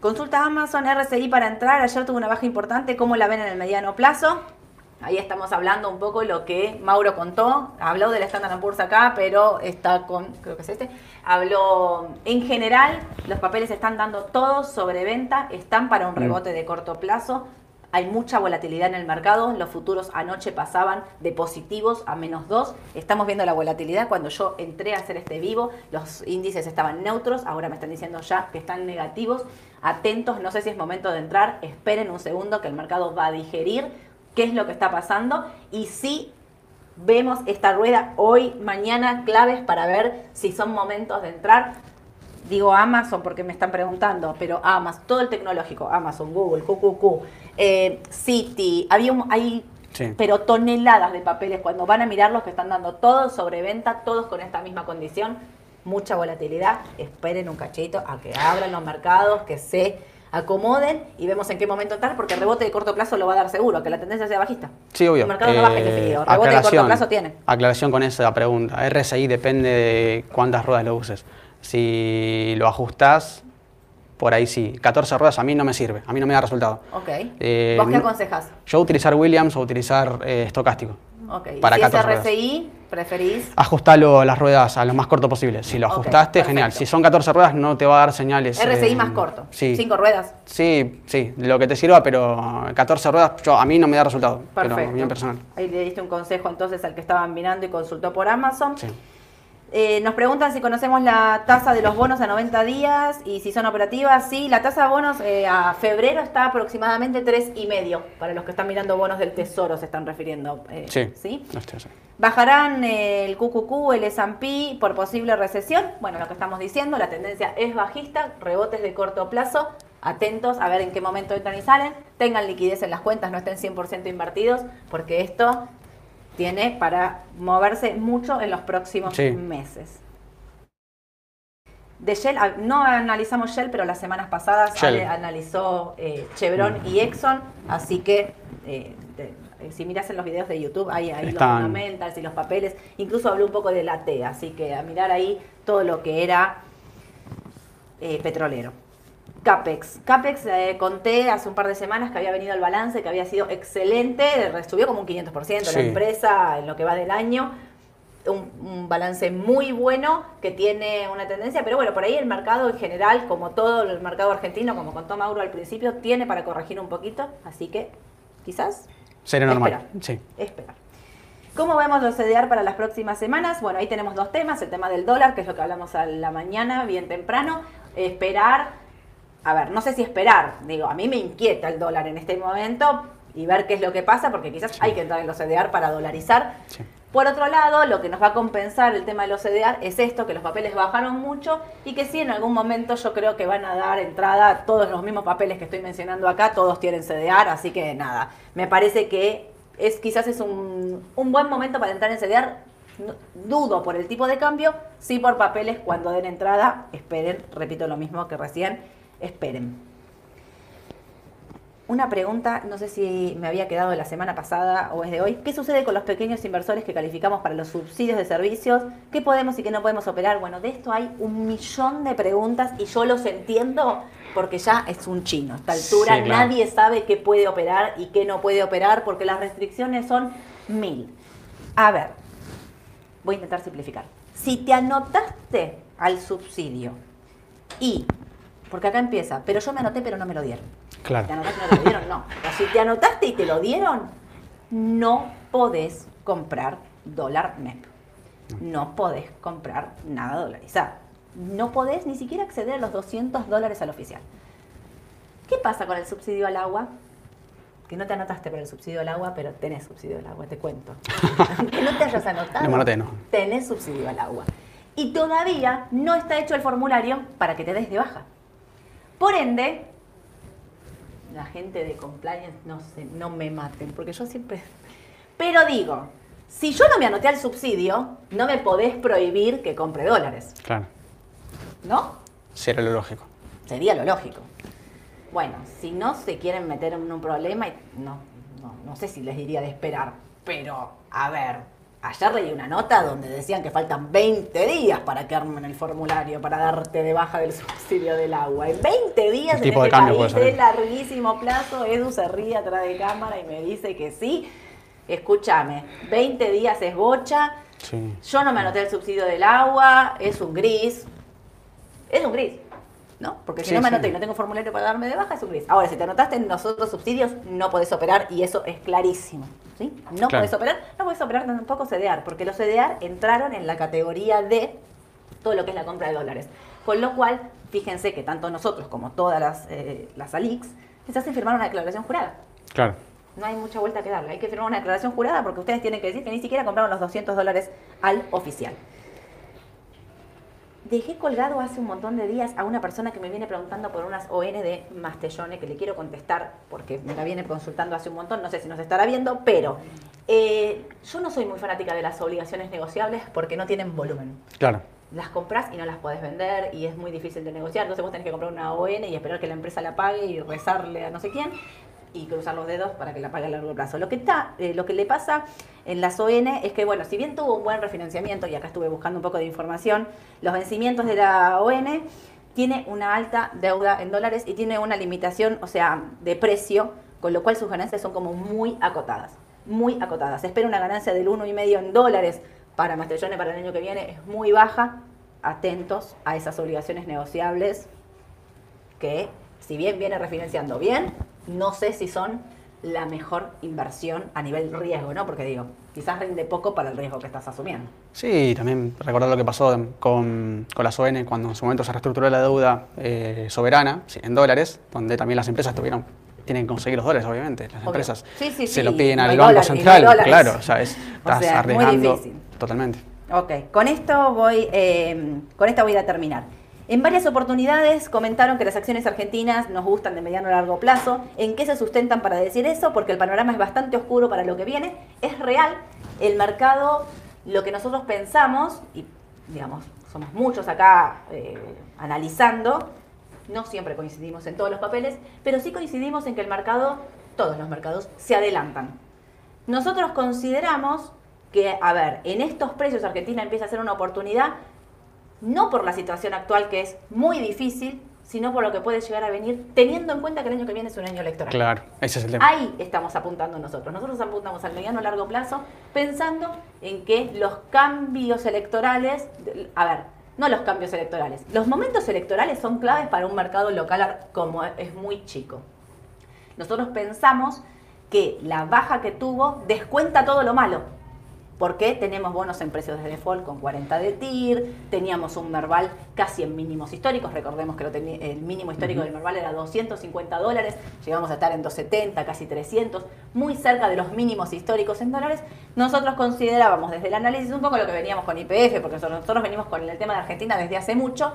Consulta Amazon RSI para entrar. Ayer tuvo una baja importante. ¿Cómo la ven en el mediano plazo? Ahí estamos hablando un poco lo que Mauro contó. Habló del Standard Poor's acá, pero está con, creo que es este. Habló en general, los papeles están dando todos sobre venta, están para un Mm. rebote de corto plazo. Hay mucha volatilidad en el mercado. Los futuros anoche pasaban de positivos a menos 2. Estamos viendo la volatilidad. Cuando yo entré a hacer este vivo, los índices estaban neutros. Ahora me están diciendo ya que están negativos. Atentos, no sé si es momento de entrar. Esperen un segundo que el mercado va a digerir qué es lo que está pasando. Y si vemos esta rueda hoy, mañana, claves para ver si son momentos de entrar. Digo Amazon porque me están preguntando, pero Amazon, todo el tecnológico, Amazon, Google, QQQ, eh, City, había un- hay Sí. pero toneladas de papeles cuando van a mirarlos que están dando todos sobre venta, todos con esta misma condición, mucha volatilidad. Esperen un cachito a que abran los mercados, que se acomoden y vemos en qué momento estar, porque el rebote de corto plazo lo va a dar seguro, que la tendencia sea bajista. Sí, obvio. El mercado no baja indefinido. Eh, Rebote de corto plazo tiene. Aclaración con esa pregunta. RSI depende de cuántas ruedas lo uses. Si lo ajustás, por ahí sí. 14 ruedas a mí no me sirve, a mí no me da resultado. Ok. Eh, ¿Vos qué aconsejas? Yo utilizar Williams o utilizar eh, estocástico. Ok. Para si es 14 ruedas. RSI, preferís. Ajustalo las ruedas a lo más corto posible. Si lo ajustaste, genial. Si son 14 ruedas, no te va a dar señales. RSI eh, más corto. Sí. Cinco ruedas. Sí, sí, lo que te sirva, pero 14 ruedas yo, a mí no me da resultado. Perfecto. Pero bien personal. Ahí le diste un consejo entonces al que estaban mirando y consultó por Amazon. Sí. Eh, nos preguntan si conocemos la tasa de los bonos a 90 días y si son operativas. Sí, la tasa de bonos eh, a febrero está aproximadamente tres y medio. Para los que están mirando bonos del tesoro se están refiriendo. eh, Sí. Así. ¿Bajarán el QQQ, el S&P por posible recesión? Bueno, lo que estamos diciendo, la tendencia es bajista, rebotes de corto plazo. Atentos a ver en qué momento entran y salen. Tengan liquidez en las cuentas, no estén 100% invertidos, porque esto tiene para moverse mucho en los próximos Sí. meses. De Shell, ah, no analizamos Shell, pero las semanas pasadas Shell. Analizó eh, Chevron y Exxon, así que eh, eh, si miras en los videos de YouTube, hay ahí los Están- fundamentals y los papeles, incluso habló un poco de la T, así que a mirar ahí todo lo que era eh, petrolero. CAPEX. CAPEX eh, conté hace un par de semanas que había venido el balance, que había sido excelente, subió como un 500% la Sí. empresa en lo que va del año. Un, un balance muy bueno que tiene una tendencia, pero bueno, por ahí el mercado en general, como todo el mercado argentino, como contó Mauro al principio, tiene para corregir un poquito, así que quizás Sería normal. Esperar. Sí. esperar. ¿Cómo vemos los CDR para las próximas semanas? Bueno, ahí tenemos dos temas, el tema del dólar, que es lo que hablamos a la mañana, bien temprano, esperar, a ver, no sé si esperar, digo, a mí me inquieta el dólar en este momento y ver qué es lo que pasa, porque quizás hay que entrar en los CDR para dolarizar. Sí. Por otro lado, lo que nos va a compensar el tema de los CDR es esto, que los papeles bajaron mucho y que sí, en algún momento yo creo que van a dar entrada a todos los mismos papeles que estoy mencionando acá, todos tienen CDR, así que nada, me parece que es quizás es un, un buen momento para entrar en CDR. Dudo por el tipo de cambio, sí por papeles cuando den entrada, esperen, repito lo mismo que recién, esperen. Una pregunta, no sé si me había quedado de la semana pasada o es de hoy. ¿Qué sucede con los pequeños inversores que calificamos para los subsidios de servicios? ¿Qué podemos y qué no podemos operar? Bueno, de esto hay un millón de preguntas y yo los entiendo porque ya es un chino. A esta altura Sí, claro. nadie sabe qué puede operar y qué no puede operar porque las restricciones son mil. A ver, voy a intentar simplificar. Si te anotaste al subsidio y, porque acá empieza, pero yo me anoté pero no me lo dieron. Claro. ¿Te anotaste y no te lo dieron? No. Pero si te anotaste y te lo dieron, no podés comprar dólar MEP. No podés comprar nada dolarizado. No podés ni siquiera acceder a los 200 dólares al oficial. ¿Qué pasa con el subsidio al agua? Que no te anotaste para el subsidio al agua, pero tenés subsidio al agua, te cuento. Aunque no te hayas anotado, No anoté, no. tenés subsidio al agua. y todavía no está hecho el formulario para que te des de baja. Por ende, la gente de compliance, no sé, no me maten, porque yo siempre... Pero digo, si yo no me anoté al subsidio, no me podés prohibir que compre dólares, Claro. ¿no? Sería lo lógico. Sería lo lógico. Bueno, si no se quieren meter en un problema, no, no, no sé si les diría de esperar, pero a ver, ayer leí una nota donde decían que faltan 20 días para que armen el formulario para darte de baja del subsidio del agua. En 20 días El en tipo de este cambio país puede de larguísimo plazo, Edu se ríe atrás de cámara y me dice que sí. Escúchame, 20 días es bocha. Sí. Yo no me anoté el subsidio del agua, es un gris. Es un gris, ¿no? Porque si Sí, no me sí. anoté y no tengo formulario para darme de baja, es un gris. Ahora, si te anotaste en los otros subsidios, no podés operar y eso es clarísimo. ¿sí? No Claro. podés operar, no podés operar tampoco CDR, porque los CDR entraron en la categoría de todo lo que es la compra de dólares. Con lo cual, fíjense que tanto nosotros como todas las, eh, las ALIX les hacen firmar una declaración jurada. Claro. No hay mucha vuelta que darle. Hay que firmar una declaración jurada porque ustedes tienen que decir que ni siquiera compraron los 200 dólares al oficial. Dejé colgado hace un montón de días a una persona que me viene preguntando por unas ON de Mastellone que le quiero contestar porque me la viene consultando hace un montón, no sé si nos estará viendo, pero eh, yo no soy muy fanática de las obligaciones negociables porque no tienen volumen Claro. las compras y no las podés vender y es muy difícil de negociar. Entonces vos tenés que comprar una ON y esperar que la empresa la pague y rezarle a no sé quién y cruzar los dedos para que la pague a largo plazo. Lo que, está, eh, lo que le pasa en las ON es que, bueno, si bien tuvo un buen refinanciamiento, y acá estuve buscando un poco de información, los vencimientos de la ON tiene una alta deuda en dólares y tiene una limitación, o sea, de precio, con lo cual sus ganancias son como muy acotadas, muy acotadas. Se espera una ganancia del 1,5 en dólares para Mastellone para el año que viene, es muy baja. Atentos a esas obligaciones negociables que, si bien viene refinanciando bien, no sé si son la mejor inversión a nivel riesgo, ¿no? Porque digo, quizás rinde poco para el riesgo que estás asumiendo. Sí, también recordar lo que pasó con, con las ON cuando en su momento se reestructuró la deuda eh, soberana en dólares, donde también las empresas tuvieron tienen que conseguir los dólares, obviamente. Las Obvio. empresas Sí, sí, se sí, lo piden no al Banco dólares, no Central, claro, o sea, es, estás sea, muy arriesgando difícil. totalmente. Ok, con esto voy, eh, con esta voy a terminar. En varias oportunidades comentaron que las acciones argentinas nos gustan de mediano a largo plazo. ¿En qué se sustentan para decir eso? Porque el panorama es bastante oscuro para lo que viene. Es real. El mercado, lo que nosotros pensamos, y digamos, somos muchos acá eh, analizando, no siempre coincidimos en todos los papeles, pero sí coincidimos en que el mercado, todos los mercados, se adelantan. Nosotros consideramos que, a ver, en estos precios Argentina empieza a ser una oportunidad, no por la situación actual que es muy difícil, sino por lo que puede llegar a venir, teniendo en cuenta que el año que viene es un año electoral. Claro, ese es el tema. Ahí estamos apuntando nosotros. Nosotros apuntamos al mediano largo plazo pensando en que los cambios electorales, a ver, no los cambios electorales, los momentos electorales son claves para un mercado local como es muy chico. Nosotros pensamos que la baja que tuvo descuenta todo lo malo. Porque tenemos bonos en precios de default con 40 de TIR, teníamos un Merval casi en mínimos históricos, recordemos que lo el mínimo histórico del Merval era 250 dólares, llegamos a estar en 270, casi 300, muy cerca de los mínimos históricos en dólares. Nosotros considerábamos desde el análisis un poco lo que veníamos con IPF, porque nosotros venimos con el tema de Argentina desde hace mucho,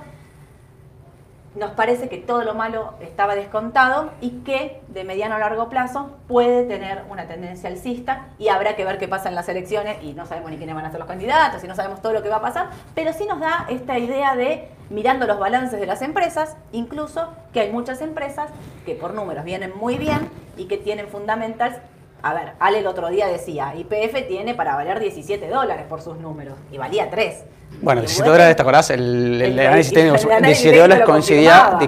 nos parece que todo lo malo estaba descontado y que de mediano a largo plazo puede tener una tendencia alcista y habrá que ver qué pasa en las elecciones y no sabemos ni quiénes van a ser los candidatos y no sabemos todo lo que va a pasar, pero sí nos da esta idea de mirando los balances de las empresas, incluso que hay muchas empresas que por números vienen muy bien y que tienen fundamentals. A ver, Ale el otro día decía, IPF tiene para valer 17 dólares por sus números y valía 3. Bueno, Y 17 bueno, dólares, ¿te acordás? El, el el- análisis técnico de análisis 17 dólares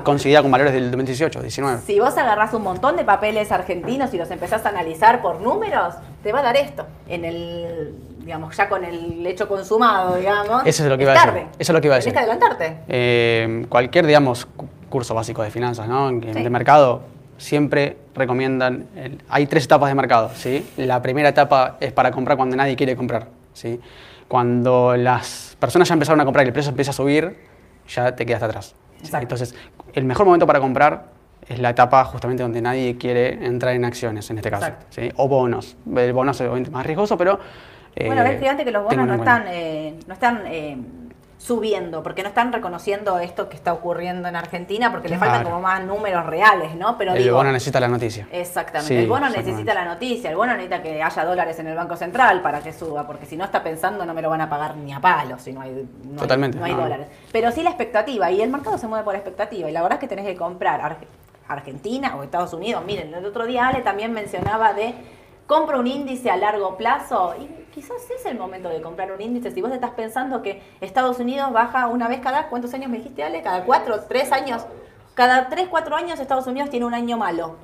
coincidía, con valores del 2018, 19. Si vos agarrás un montón de papeles argentinos y los empezás a analizar por números, te va a dar esto. En el, digamos, ya con el hecho consumado, digamos. Eso es lo que iba a decir. tarde. Eso es lo que iba a decir. que adelantarte. Eh, cualquier, digamos, cu- curso básico de finanzas, ¿no? En- Sí. De mercado, siempre recomiendan, el- hay tres etapas de mercado, ¿sí? La primera etapa es para comprar cuando nadie quiere comprar, ¿sí? Cuando las personas ya empezaron a comprar y el precio empieza a subir, ya te quedas atrás. ¿sí? Exacto. Entonces, el mejor momento para comprar es la etapa justamente donde nadie quiere entrar en acciones, en este caso. ¿sí? O bonos. El bono es obviamente más riesgoso, pero... eh, bueno, ves, fíjate que los bonos ténganlo no están, eh, no están eh, subiendo, porque no están reconociendo esto que está ocurriendo en Argentina, porque le faltan Claro. como más números reales, ¿no? Pero el digo, bono necesita la noticia. Exactamente. Sí, el bono necesita la noticia, el bono necesita que haya dólares en el Banco Central para que suba, porque si no está pensando no me lo van a pagar ni a palos si no hay, no hay- Totalmente, no hay no. dólares. Pero sí la expectativa, y el mercado se mueve por expectativa, y la verdad es que tenés que comprar Arge- Argentina o Estados Unidos. Miren, el otro día Ale también mencionaba de compra un índice a largo plazo y quizás es el momento de comprar un índice. Si vos estás pensando que Estados Unidos baja una vez cada, ¿cuántos años me dijiste Ale? Cada cuatro, tres años. Cada tres, cuatro años Estados Unidos tiene un año malo.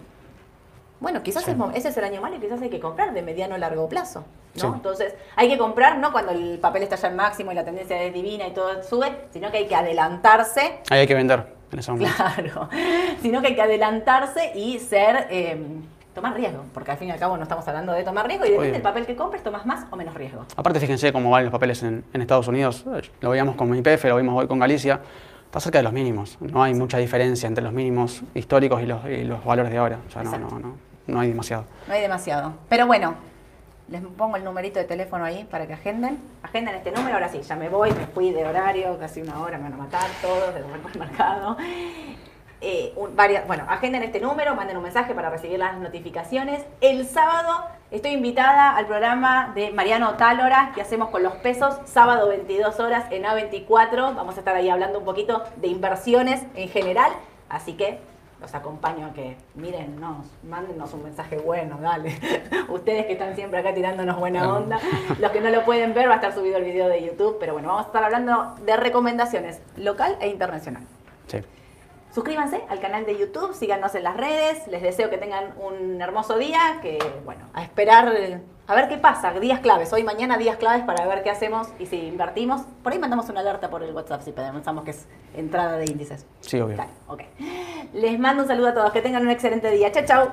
Bueno, quizás Sí. es mo- ese es el año malo y quizás hay que comprar de mediano a largo plazo. ¿no? Sí. Entonces, hay que comprar no cuando el papel está ya en máximo y la tendencia es divina y todo sube, sino que hay que adelantarse Ahí hay que vender en ese momento. Claro, sino que hay que adelantarse y ser, eh, tomar riesgo, porque al fin y al cabo no estamos hablando de tomar riesgo y depende del papel que compres, tomas más o menos riesgo. Aparte, fíjense cómo van los papeles en, en Estados Unidos. Lo veíamos con IPF, lo vimos hoy con Galicia. Está cerca de los mínimos. No hay mucha diferencia entre los mínimos históricos y los, y los valores de ahora. O sea, no, no, no, no hay demasiado. No hay demasiado. Pero bueno, les pongo el numerito de teléfono ahí para que agenden. Agenden este número, ahora sí, ya me voy, me fui de horario, casi una hora, me van a matar todos del mercado. Eh, un- varias, bueno, agenden este número, manden un mensaje para recibir las notificaciones. El sábado estoy invitada al programa de Mariano Tálora que hacemos con los pesos, sábado 22 horas en A24. Vamos a estar ahí hablando un poquito de inversiones en general, así que los acompaño a que miren, nos, mándenos un mensaje bueno, dale. Ustedes que están siempre acá tirándonos buena onda. Los que no lo pueden ver, va a estar subido el video de YouTube, pero bueno, vamos a estar hablando de recomendaciones local e internacional. Sí. Suscríbanse al canal de YouTube, síganos en las redes, les deseo que tengan un hermoso día, que bueno, a esperar, a ver qué pasa, días claves, hoy mañana días claves para ver qué hacemos y si invertimos, por ahí mandamos una alerta por el WhatsApp si pensamos que es entrada de índices. Sí, obvio. Dale, ok. Les mando un saludo a todos, que tengan un excelente día, chao chao.